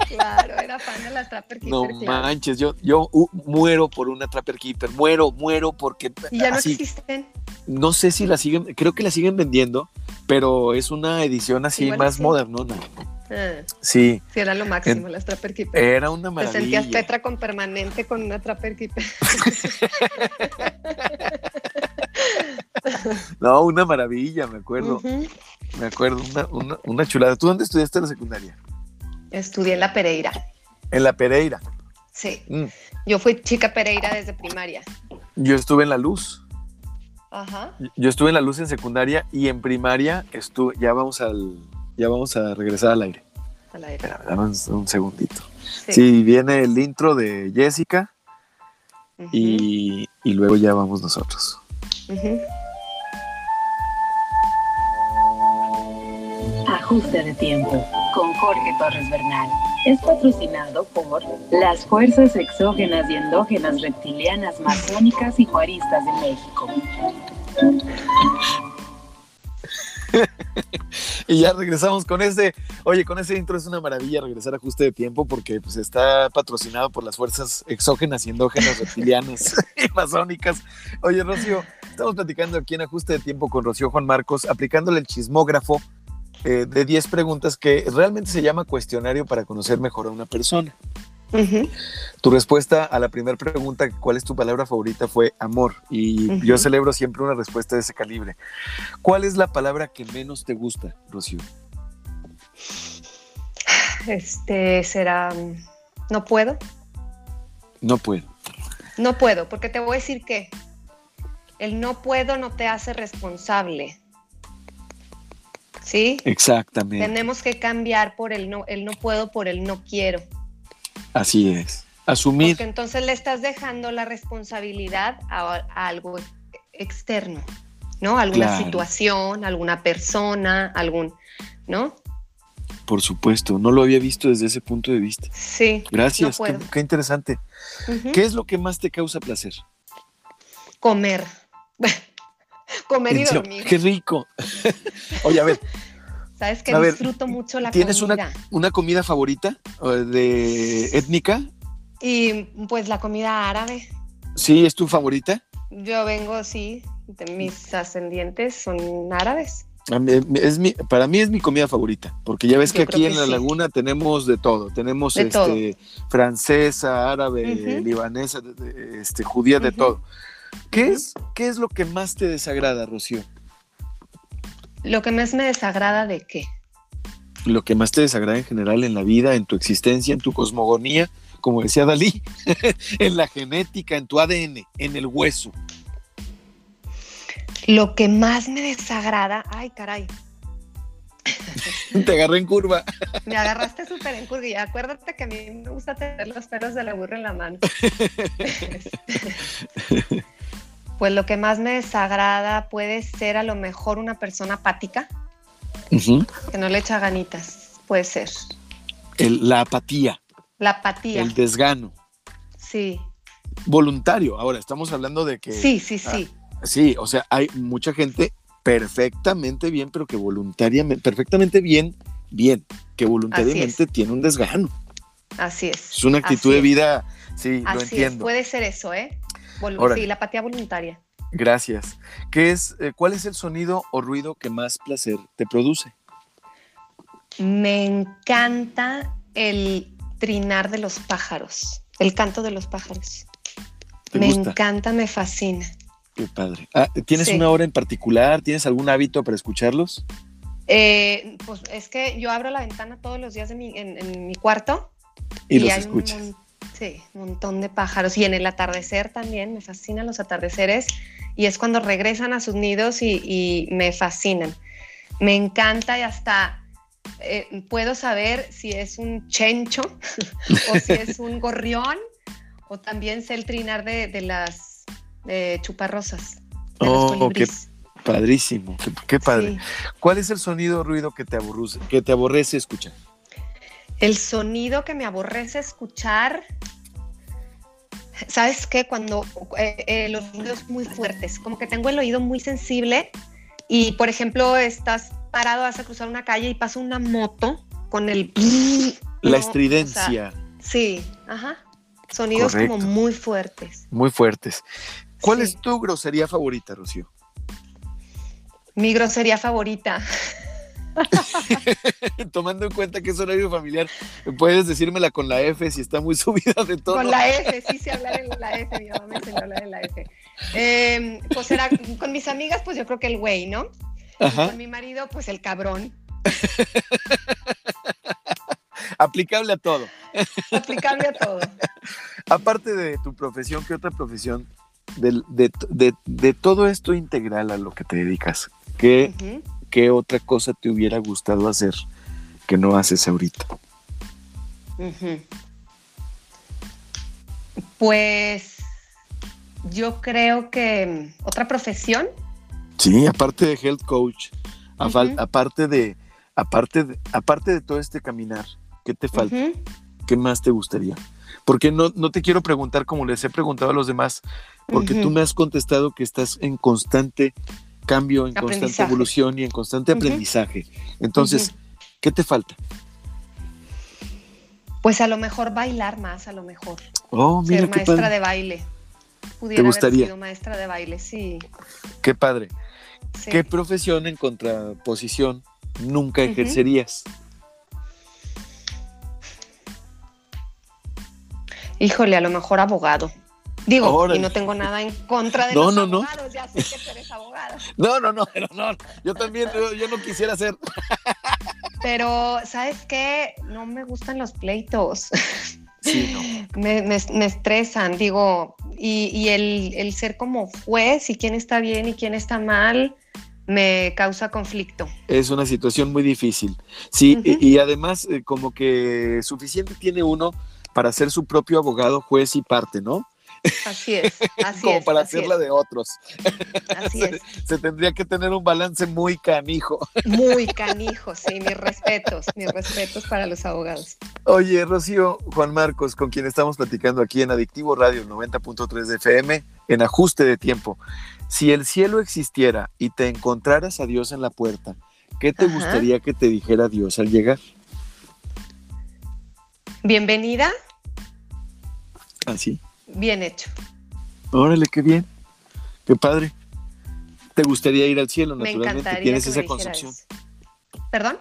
Claro, era fan de las Trapper Keeper. No manches, yo, yo uh, muero por una Trapper Keeper, muero, muero porque. ¿Y ya no existen? No sé si la siguen, creo que la siguen vendiendo, pero es una edición así más modernona. Ah, sí. Sí, era lo máximo, las Trapper Keeper. Era una maravilla. Te sentías Petra con permanente con una Trapper Keeper. no, una maravilla, me acuerdo. Me acuerdo, una, una, chulada. ¿Tú dónde estudiaste la secundaria? Estudié en la Pereira. En la Pereira. Sí. Mm. Yo fui chica Pereira desde primaria. Yo estuve en la Luz. Ajá. Yo estuve en la Luz en secundaria y en primaria estuve, ya vamos al, ya vamos a regresar al aire. Al aire. dame un, segundito. Sí. viene el intro de Jessica y, y, luego ya vamos nosotros. Ajuste de tiempo con Jorge Torres Bernal. Es patrocinado por las fuerzas exógenas y endógenas reptilianas masónicas y juaristas de México. y ya regresamos con ese, oye, con ese intro es una maravilla regresar a ajuste de tiempo porque pues está patrocinado por las fuerzas exógenas y endógenas reptilianas y masónicas. Oye, Rocío, estamos platicando aquí en ajuste de tiempo con Rocío Juan Marcos, aplicándole el chismógrafo eh, de 10 preguntas que realmente se llama cuestionario para conocer mejor a una persona. Tu respuesta a la primera pregunta, ¿cuál es tu palabra favorita? Fue amor. Y yo celebro siempre una respuesta de ese calibre. ¿Cuál es la palabra que menos te gusta, Rocío? Este será, no puedo. No puedo. No puedo, porque te voy a decir que el no puedo no te hace responsable. ¿Sí? Exactamente. Tenemos que cambiar por el no, el no puedo por el no quiero. Así es. Asumir. Porque entonces le estás dejando la responsabilidad a, algo externo, ¿no? Alguna situación, alguna persona, algún, ¿no? Por supuesto, no lo había visto desde ese punto de vista. Sí. Gracias, qué, interesante. ¿Qué es lo que más te causa placer? Comer. Comer y dormir. Qué rico. Oye, a ver. Sabes que disfruto mucho la ¿tienes comida. ¿Tienes una, comida favorita de étnica? Y pues la comida árabe. ¿Sí? ¿Es tu favorita? Yo vengo, sí, de mis ascendientes son árabes. Es mi, para mí es mi comida favorita, porque ya ves que aquí en la laguna tenemos de todo, tenemos este, francesa, árabe, libanesa, este, judía, de todo. ¿Qué, es, ¿Qué es lo que más te desagrada, Rocío? ¿Lo que más me desagrada de qué? Lo que más te desagrada en general en la vida, en tu existencia, en tu cosmogonía, como decía Dalí, en la genética, en tu ADN, en el hueso. Lo que más me desagrada, ay caray. Te agarré en curva. Me agarraste súper en curva y acuérdate que a mí me gusta tener los pelos de la burra en la mano. Pues lo que más me desagrada puede ser a lo mejor una persona apática. Que no le echa ganitas, puede ser. El- la apatía, La apatía, el desgano, sí, voluntario. Ahora, estamos hablando de que... sí, sí, sí. Sí, o sea, hay mucha gente perfectamente bien, pero que voluntariamente, perfectamente bien, bien, que voluntariamente tiene un desgano. Así es. Es una actitud de vida, sí, lo Así entiendo. es, puede ser eso, ¿eh? Sí, la apatía voluntaria. Gracias. ¿Qué es, eh, ¿Cuál es el sonido o ruido que más placer te produce? Me encanta el trinar de los pájaros, el canto de los pájaros. ¿Te me gusta? encanta, me fascina. Qué padre. Ah, ¿Tienes Sí. una hora en particular? ¿Tienes algún hábito para escucharlos? Eh, pues es que yo abro la ventana todos los días de mi- en, en mi cuarto Y, los un escuchas. Sí, un montón de pájaros. Y en el atardecer también, me fascinan los atardeceres. Y es cuando regresan a sus nidos y, y me fascinan. Me encanta y hasta eh, puedo saber si es un chencho o si es un gorrión o también sé el trinar de, de las eh, chuparrosas. De Oh, qué padrísimo. Qué, qué padre. Sí. ¿Cuál es el sonido o ruido que te que te aborrece escuchar? El sonido que me aborrece escuchar, ¿sabes qué? Cuando eh, eh, los ruidos muy fuertes, como que tengo el oído muy sensible y, por ejemplo, estás parado, vas a cruzar una calle y pasa una moto con el... La ¿no? estridencia. O sea, sí, ajá. Sonidos Correcto. como muy fuertes. Muy fuertes. ¿Cuál Sí. es tu grosería favorita, Rocío? Mi grosería favorita. Tomando en cuenta que es horario familiar, puedes decírmela con la F si está muy subida de todo. Con la F, sí sé hablar en la F, mi mamá me enseñó a hablar en la F. Eh, pues era, con mis amigas, pues yo creo que el güey, ¿no? Y. Con mi marido, pues el cabrón. Aplicable a todo. Aplicable a todo. Aparte de tu profesión, ¿qué otra profesión de, de- de todo esto integral a lo que te dedicas? ¿Qué. ¿Qué otra cosa te hubiera gustado hacer que no haces ahorita? Pues yo creo que mm, otra profesión, Sí, aparte de health coach, aparte de aparte de, aparte de todo este caminar, ¿qué te falta? ¿Qué más te gustaría? Porque no, no te quiero preguntar como les he preguntado a los demás, porque tú me has contestado que estás en constante cambio, en constante evolución y en constante aprendizaje. Entonces, ¿qué te falta? pues a lo mejor bailar más, a lo mejor. Oh, mira Ser qué maestra padre. de baile. Pudiera gustaría? haber sido maestra de baile, sí. Qué padre. sí. ¿Qué profesión en contraposición nunca ejercerías? Híjole, a lo mejor abogado. Digo, Órale. y no tengo nada en contra de No, los no, no. abogados, ya sé que tú eres abogado. No, no, no, pero no. Yo también, yo, yo no quisiera ser. Pero, ¿sabes qué? No me gustan los pleitos. Sí, no. me, me- me estresan, digo, y, y el, el ser como juez y quién está bien y quién está mal me causa conflicto. Es una situación muy difícil. Sí, y además, eh, como que suficiente tiene uno para ser su propio abogado, juez y parte, ¿no? Así es, así como es. para así hacerla es, de otros. Así es. Se tendría que tener un balance muy canijo. Muy canijo, sí, mis respetos, mis respetos para los abogados. Oye, Rocío, Juan Marcos, con quien estamos platicando aquí en Adictivo Radio 90.3 de FM, en ajuste de tiempo. Si el cielo existiera y te encontraras a Dios en la puerta, ¿qué te Ajá. gustaría que te dijera Dios al llegar? Bienvenida, Así. Bien hecho. Órale, qué bien. Qué padre. ¿Te gustaría ir al cielo, Me naturalmente? ¿Tienes que esa me concepción? ¿Perdón?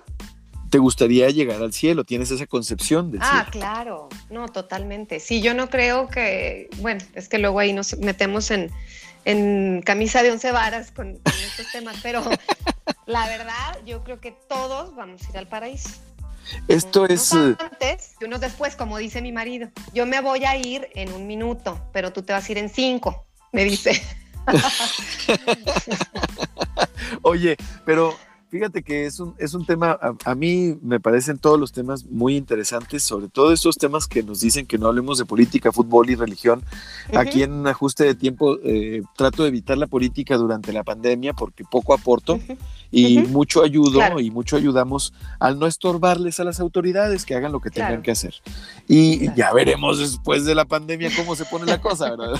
¿Te gustaría llegar al cielo? ¿Tienes esa concepción del Ah, cielo? claro, no, totalmente. Sí, yo no creo que, bueno, es que luego ahí nos metemos en, en camisa de once varas con, con estos temas, pero la verdad, yo creo que todos vamos a ir al paraíso. Esto Unos es... eh, antes y unos después, como dice mi marido. Yo me voy a ir en un minuto, pero tú te vas a ir en cinco, me dice. Oye, pero Fíjate que es un, es un tema, a, mí me parecen todos los temas muy interesantes, sobre todo estos temas que nos dicen que no hablemos de política, fútbol y religión. Aquí en un ajuste de tiempo eh, trato de evitar la política durante la pandemia porque poco aporto y mucho ayudo y mucho ayudamos al no estorbarles a las autoridades que hagan lo que tengan que hacer. Y ya veremos después de la pandemia cómo se pone la cosa, ¿verdad?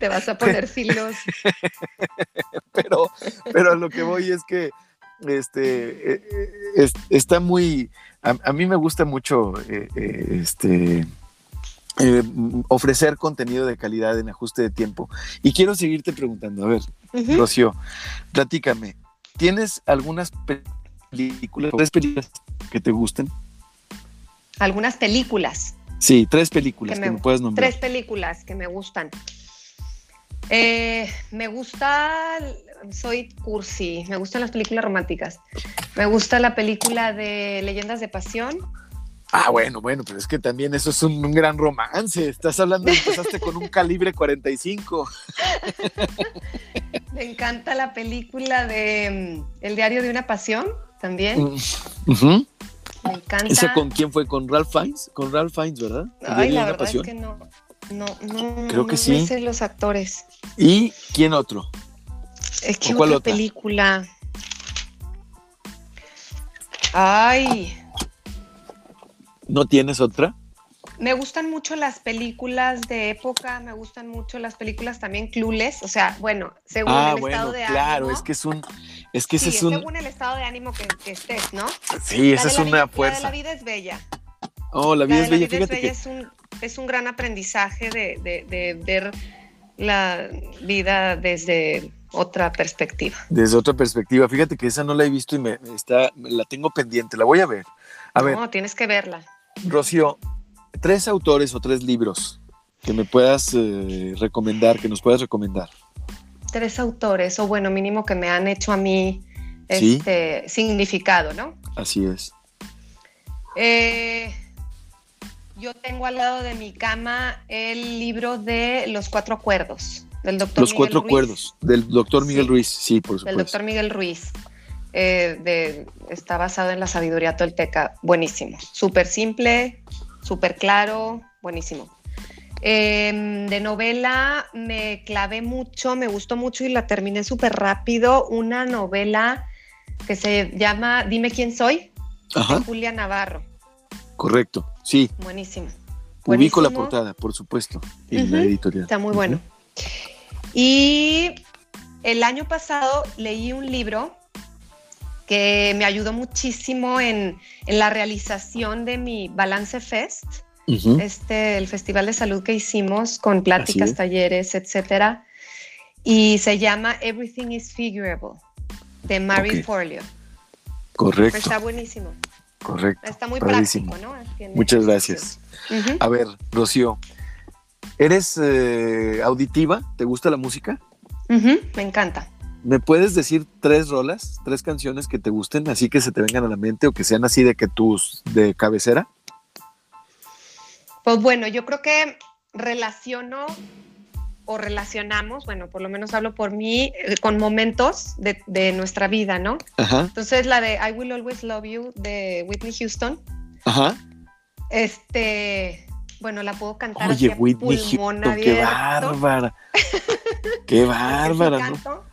Te vas a poner filos. pero, pero a lo que voy es que este, eh, eh, está muy, a, mí me gusta mucho eh, este, ofrecer contenido de calidad en ajuste de tiempo. Y quiero seguirte preguntando, a ver, Rocío, platícame, ¿tienes algunas películas, tres películas que te gusten? Algunas películas. Sí, tres películas que me, puedes nombrar. Tres películas que me gustan. me gusta soy cursi, me gustan las películas románticas. Me gusta la película de Leyendas de Pasión. Ah, bueno, bueno, pero es que también eso es un, gran romance. Estás hablando, empezaste con un calibre 45. Me encanta la película de mm, El diario de una pasión también. Mm, Me encanta. ¿Esa con quién fue? ¿Con Ralph Fiennes? Con Ralph Fiennes, ¿verdad? Ay, la verdad es que no. No, no, Creo que sí. No sé los actores. ¿Y quién otro? Es que otra, película. Ay. ¿No tienes otra? Me gustan mucho las películas de época, me gustan mucho las películas también clules, o sea, bueno, según ah, el estado de ánimo. Claro, es que es un, es que ese es un. Según el estado de ánimo que, estés, ¿no? Sí, esa es una fuerza. La, la vida es bella. Oh, la vida es bella. Fíjate que... es un, es un gran aprendizaje de, de, de ver la vida desde otra perspectiva. Desde otra perspectiva. Fíjate que esa no la he visto y me está, la tengo pendiente. La voy a ver. A ver. No, tienes que verla. Rocío, tres autores o tres libros que me puedas eh, recomendar, que nos puedas recomendar. Tres autores, o bueno, mínimo que me han hecho a mí este significado, ¿no? Así es. Eh, yo tengo al lado de mi cama el libro de Los Cuatro Acuerdos. Los cuatro acuerdos del doctor Miguel Ruiz, sí, por supuesto. Del doctor Miguel Ruiz. Eh, está basado en la sabiduría tolteca. Buenísimo. Súper simple, súper claro, buenísimo. Em, de novela me clavé mucho, me gustó mucho y la terminé súper rápido. Una novela que se llama Dime quién soy, Julia Navarro. Correcto, sí. Buenísimo. Ubico la portada, por supuesto, en la editorial. Está muy bueno. Y el año pasado leí un libro que me ayudó muchísimo en, la realización de mi Balance Fest, este, el festival de salud que hicimos con pláticas, talleres, etcétera. Y se llama Everything is Figurable, de Mary Forleo. Correcto. Está buenísimo. Correcto. Está muy práctico, ¿no? Muchas gracias. A ver, Rocío, ¿Eres eh, auditiva? ¿Te gusta la música? me encanta. ¿Me puedes decir tres rolas, tres canciones que te gusten, así que se te vengan a la mente o que sean así de que tus de cabecera? Pues bueno, yo creo que relaciono o relacionamos, bueno, por lo menos hablo por mí, eh, con momentos de, nuestra vida, ¿no? Ajá. Entonces la de I Will Always Love You de Whitney Houston. Ajá. Este, bueno, la puedo cantar. Oye, Whitney Houston, qué bárbara. qué bárbara, ¿no?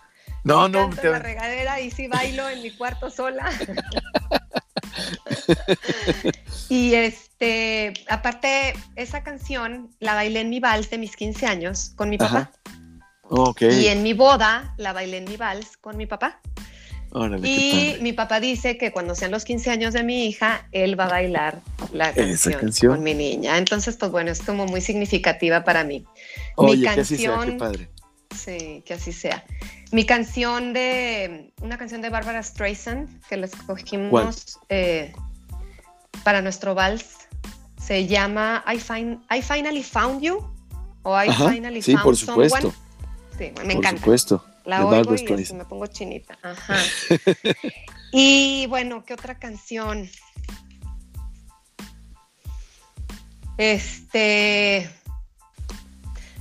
No, no. Te... En la regadera y sí bailo en mi cuarto sola. y este, aparte, esa canción la bailé en mi vals de mis 15 años con mi papá. Okay. Y en mi boda la bailé en mi vals con mi papá y mi papá dice que cuando sean los 15 años de mi hija, él va a bailar la canción, con mi niña. Entonces, pues bueno, es como muy significativa para mí. mi canción, que así sea, qué padre. Sí, que así sea. Mi canción de, una canción de Barbara Streisand, que la escogimos eh, para nuestro vals, se llama I, Find, I Finally Found You o I Finally sí, por supuesto. Sí, me por supuesto. La oigo y me pongo chinita. Ajá. y bueno, ¿qué otra canción? Este.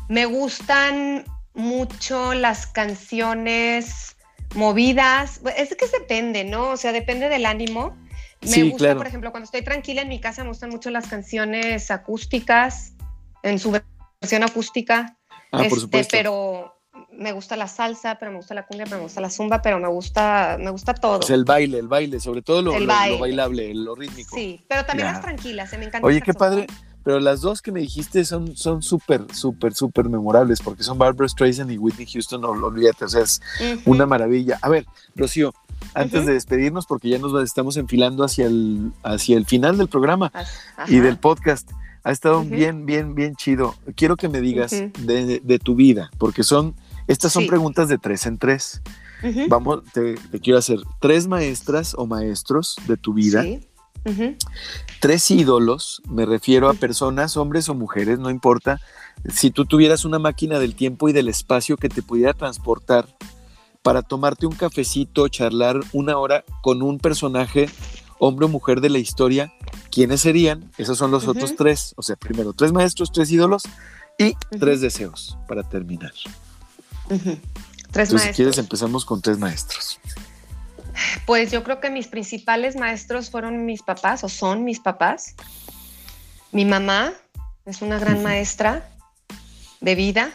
Me gustan mucho las canciones movidas. Es que depende, ¿no? O sea, depende del ánimo. Me gusta, por ejemplo, cuando estoy tranquila en mi casa, me gustan mucho las canciones acústicas, en su versión acústica. Ah, por este, supuesto. Pero me gusta la salsa, pero me gusta la cumbia, pero me gusta la zumba, pero me gusta, me gusta todo. Sea, el baile, el baile, sobre todo lo, El lo- lo baile. bailable, lo rítmico. Sí, pero también Ya. las tranquilas, se me encanta. Oye, qué padre. Pero las dos que me dijiste son son súper, súper, súper memorables porque son Barbara Streisand y Whitney Houston, no lo olvídate, o sea, es una maravilla. A ver, Rocío, antes de despedirnos, porque ya nos estamos enfilando hacia el, hacia el final del programa Ajá. y del podcast, ha estado bien, bien, bien chido. Quiero que me digas de, de tu vida, porque son, estas son Sí. preguntas de tres en tres. Vamos, te, te quiero hacer tres maestras o maestros de tu vida. Sí. Tres ídolos, me refiero a personas, hombres o mujeres, no importa. Si tú tuvieras una máquina del tiempo y del espacio que te pudiera transportar para tomarte un cafecito, charlar una hora con un personaje, hombre o mujer de la historia, ¿quiénes serían? Esos son los otros tres. O sea, primero tres maestros, tres ídolos y tres deseos para terminar. Tres Entonces, si quieres, maestros. empezamos con tres maestros. Pues yo creo que mis principales maestros fueron mis papás o son mis papás. Mi mamá es una gran maestra de vida.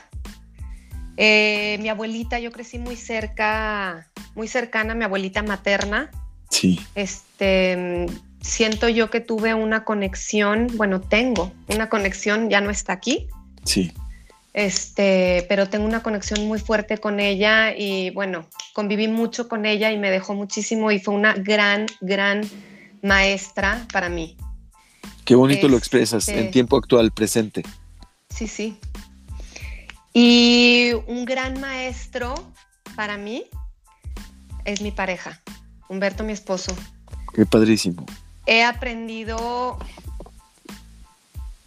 Eh, mi abuelita, yo crecí muy cerca, muy cercana a mi abuelita materna. Sí, Este, siento yo que tuve una conexión, bueno, tengo una conexión, ya no está aquí, sí. Este, pero tengo una conexión muy fuerte con ella y bueno, conviví mucho con ella y me dejó muchísimo y fue una gran, gran maestra para mí. Qué bonito lo expresas Este- en tiempo actual, presente. Sí, sí. Y un gran maestro para mí es mi pareja, Humberto, mi esposo. Qué padrísimo. He aprendido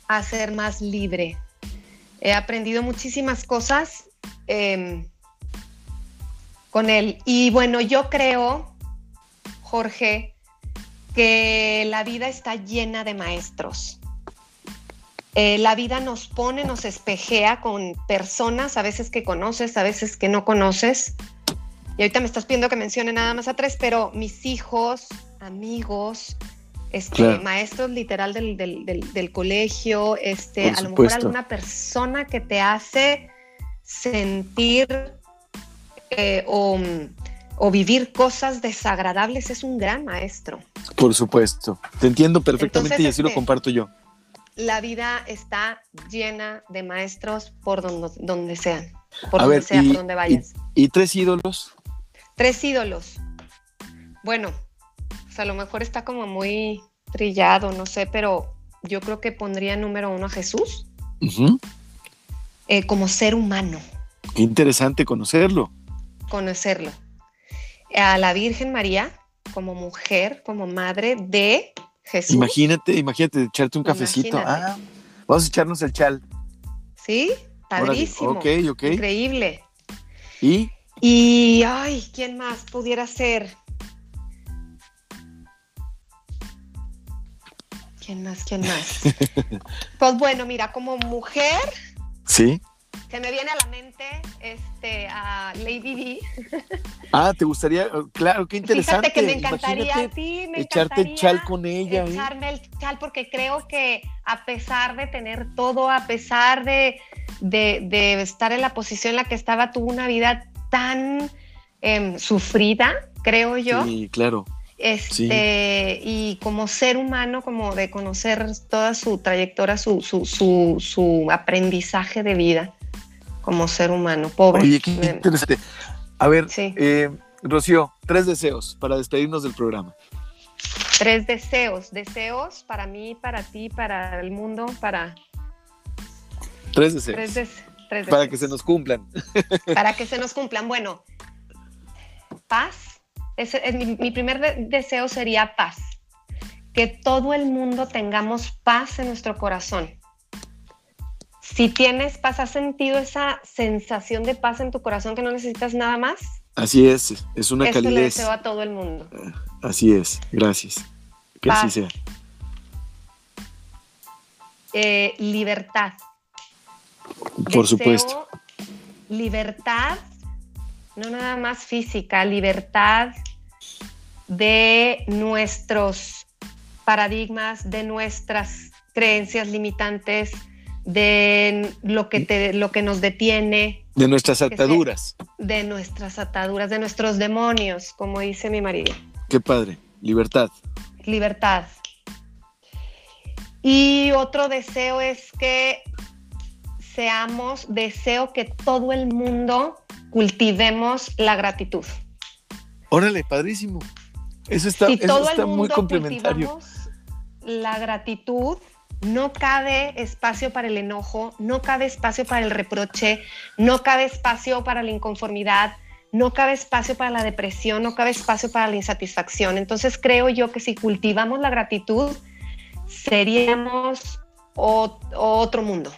a ser más libre. He aprendido muchísimas cosas em, con él. Y bueno, yo creo, Jorge, que la vida está llena de maestros. Eh, la vida nos pone, nos espejea con personas, a veces que conoces, a veces que no conoces. Y ahorita me estás pidiendo que mencione nada más a tres, pero mis hijos, amigos, este, Claro. maestros literal del, del- del- del colegio, este, a lo mejor alguna persona que te hace sentir eh, o, o vivir cosas desagradables es un gran maestro. Por supuesto. Te entiendo perfectamente Entonces, y así lo este, comparto yo. La vida está llena de maestros por donde, donde sean, por A donde ver, sea, y- por donde vayas. ¿Y tres ídolos? Tres ídolos. Bueno, pues a lo mejor está como muy trillado, no sé, pero yo creo que pondría número uno a Jesús eh, como ser humano, Qué interesante conocerlo. conocerlo. A la Virgen María como mujer, como madre de Jesús. Imagínate, imagínate echarte un cafecito. Ah, vamos a echarnos el chal. ¿Sí? Órale, Padrísimo. Ok, ok. Increíble. Y Y, ay, ¿quién más pudiera ser? ¿Quién más? ¿Quién más? pues bueno, mira, como mujer, sí. se me viene a la mente este, a Lady D. Ah, ¿te gustaría? Claro, qué interesante. Fíjate que me encantaría, Imagínate sí, me echarte el chal con ella. ¿eh? echarme el chal porque creo que a pesar de tener todo, a pesar de, de- de estar en la posición en la que estaba, tuvo una vida tan em, sufrida, creo yo. Sí, claro. Este, y como ser humano, como de conocer toda su trayectoria, su, su, su, su aprendizaje de vida como ser humano, pobre. Oye, qué interesante. A ver, Sí. eh, Rocío, tres deseos para despedirnos del programa. Tres deseos, deseos para mí, para ti, para el mundo, para Tres deseos. tres, des- tres para deseos. que se nos cumplan. para que se nos cumplan. Bueno, paz. Ese es mi, mi primer de- deseo sería paz. Que todo el mundo tengamos paz en nuestro corazón. Si tienes paz, ¿has sentido esa sensación de paz en tu corazón que no necesitas nada más? Así es, es una Esto le calidez. deseo a todo el mundo. Así es, gracias. Que así sea. Eh, libertad. Por Deseo supuesto. Libertad no nada más física, libertad de nuestros paradigmas, de nuestras creencias limitantes, de lo que, te, lo que nos detiene. De nuestras ataduras. De nuestras ataduras, de nuestros demonios, como dice mi marido. Qué padre, libertad. Libertad. Y otro deseo es que seamos, deseo que todo el mundo cultivemos la gratitud. Órale, padrísimo. Eso está, eso está muy complementario. La gratitud, no cabe espacio para el enojo, no cabe espacio para el reproche, no cabe espacio para la inconformidad, no cabe espacio para la depresión, no cabe espacio para la insatisfacción. Entonces creo yo que si cultivamos la gratitud, seríamos otro mundo.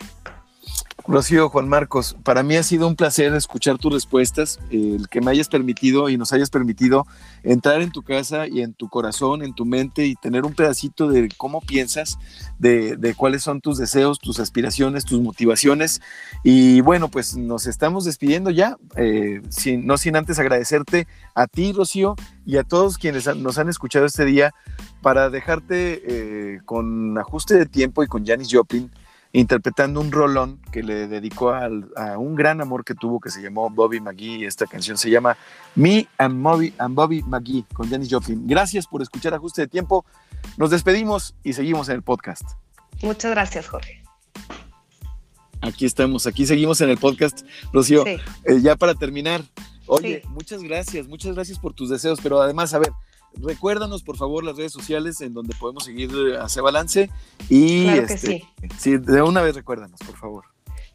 Rocío, Juan Marcos, para mí ha sido un placer escuchar tus respuestas, el que me hayas permitido y nos hayas permitido entrar en tu casa y en tu corazón, en tu mente y tener un pedacito de cómo piensas, de, cuáles son tus deseos, tus aspiraciones, tus motivaciones. Y bueno, pues nos estamos despidiendo ya, eh, sin, no sin antes agradecerte a ti, Rocío, y a todos quienes nos han escuchado este día para dejarte eh, con ajuste de tiempo y con Janis Joplin interpretando un rolón que le dedicó a un gran amor que tuvo que se llamó Bobby McGee. Esta canción se llama Me and Bobby, and Bobby McGee con Janis Joplin. Gracias por escuchar Ajuste de Tiempo. Nos despedimos y seguimos en el podcast. Muchas gracias, Jorge. Aquí estamos, aquí seguimos en el podcast, Rocío. Eh, ya para terminar, oye, muchas gracias, muchas gracias por tus deseos, pero además, a ver, Recuérdanos, por favor, las redes sociales en donde podemos seguir a C Balance. Y claro que este, sí. de una vez recuérdanos, por favor.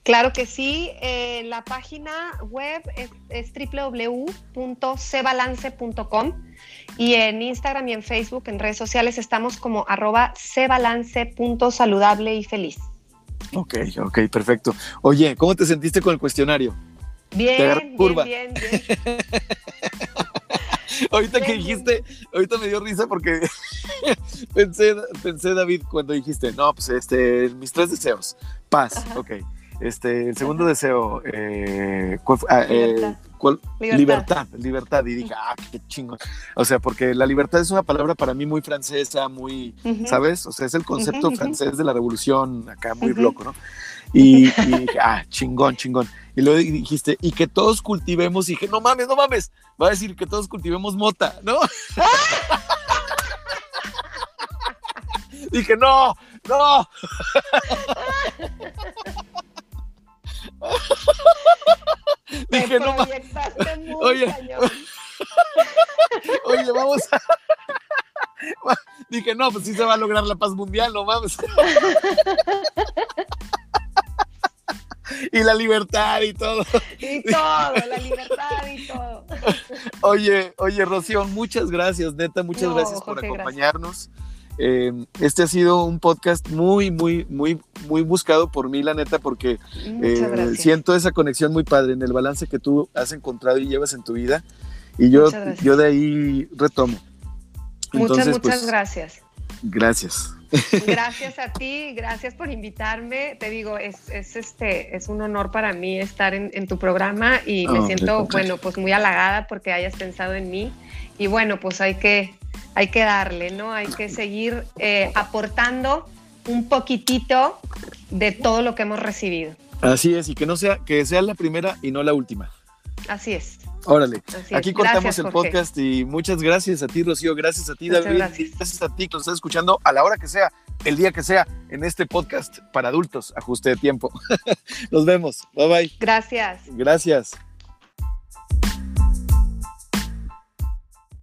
Claro que sí. Eh, la página web es, es www.cbalance.com y en Instagram y en Facebook, en redes sociales, estamos como arroba cbalance.saludable y feliz. Ok, ok, perfecto. Oye, ¿cómo te sentiste con el cuestionario? Bien, bien, bien, bien. ahorita que dijiste, ahorita me dio risa porque pensé, pensé, David, cuando dijiste, no, pues este, mis tres deseos, paz, ok. Este, el segundo deseo, eh, ah, eh libertad. libertad. Y dije, ah, qué chingo. O sea, porque la libertad es una palabra para mí muy francesa, muy, ¿sabes? O sea, es el concepto francés de la revolución acá, muy loco, ¿no? Y, dije, ah, chingón, chingón. Y luego dijiste, y que todos cultivemos, y dije, no mames, no mames, va a decir que todos cultivemos mota, ¿no? dije, no, no. dije, no mames. Oye, oye, vamos a... Dije, no, pues sí se va a lograr la paz mundial, no mames y la libertad y todo. Y todo, la libertad y todo. Oye, oye, Rocío, muchas gracias, neta, muchas gracias por acompañarnos. Em, este ha sido un podcast muy, muy, muy, muy buscado por mí, la neta, porque eh, siento esa conexión muy padre en el balance que tú has encontrado y llevas en tu vida. Y yo, yo de ahí retomo. muchas, muchas pues, gracias. Gracias. Gracias a ti, gracias por invitarme. Te digo, es, este, es un honor para mí estar en, tu programa y me siento, bueno, pues muy halagada porque hayas pensado en mí. Y bueno, pues hay que, hay que darle, ¿no? Hay que seguir eh, aportando un poquitito de todo lo que hemos recibido. Así es, y que no sea, que sea la primera y no la última. Así es. Órale, aquí cortamos el podcast y muchas gracias a ti, Rocío, gracias a ti, David, gracias. a ti que nos estás escuchando a la hora que sea, el día que sea, en este podcast para adultos, ajuste de tiempo. nos vemos, bye bye. Gracias. Gracias.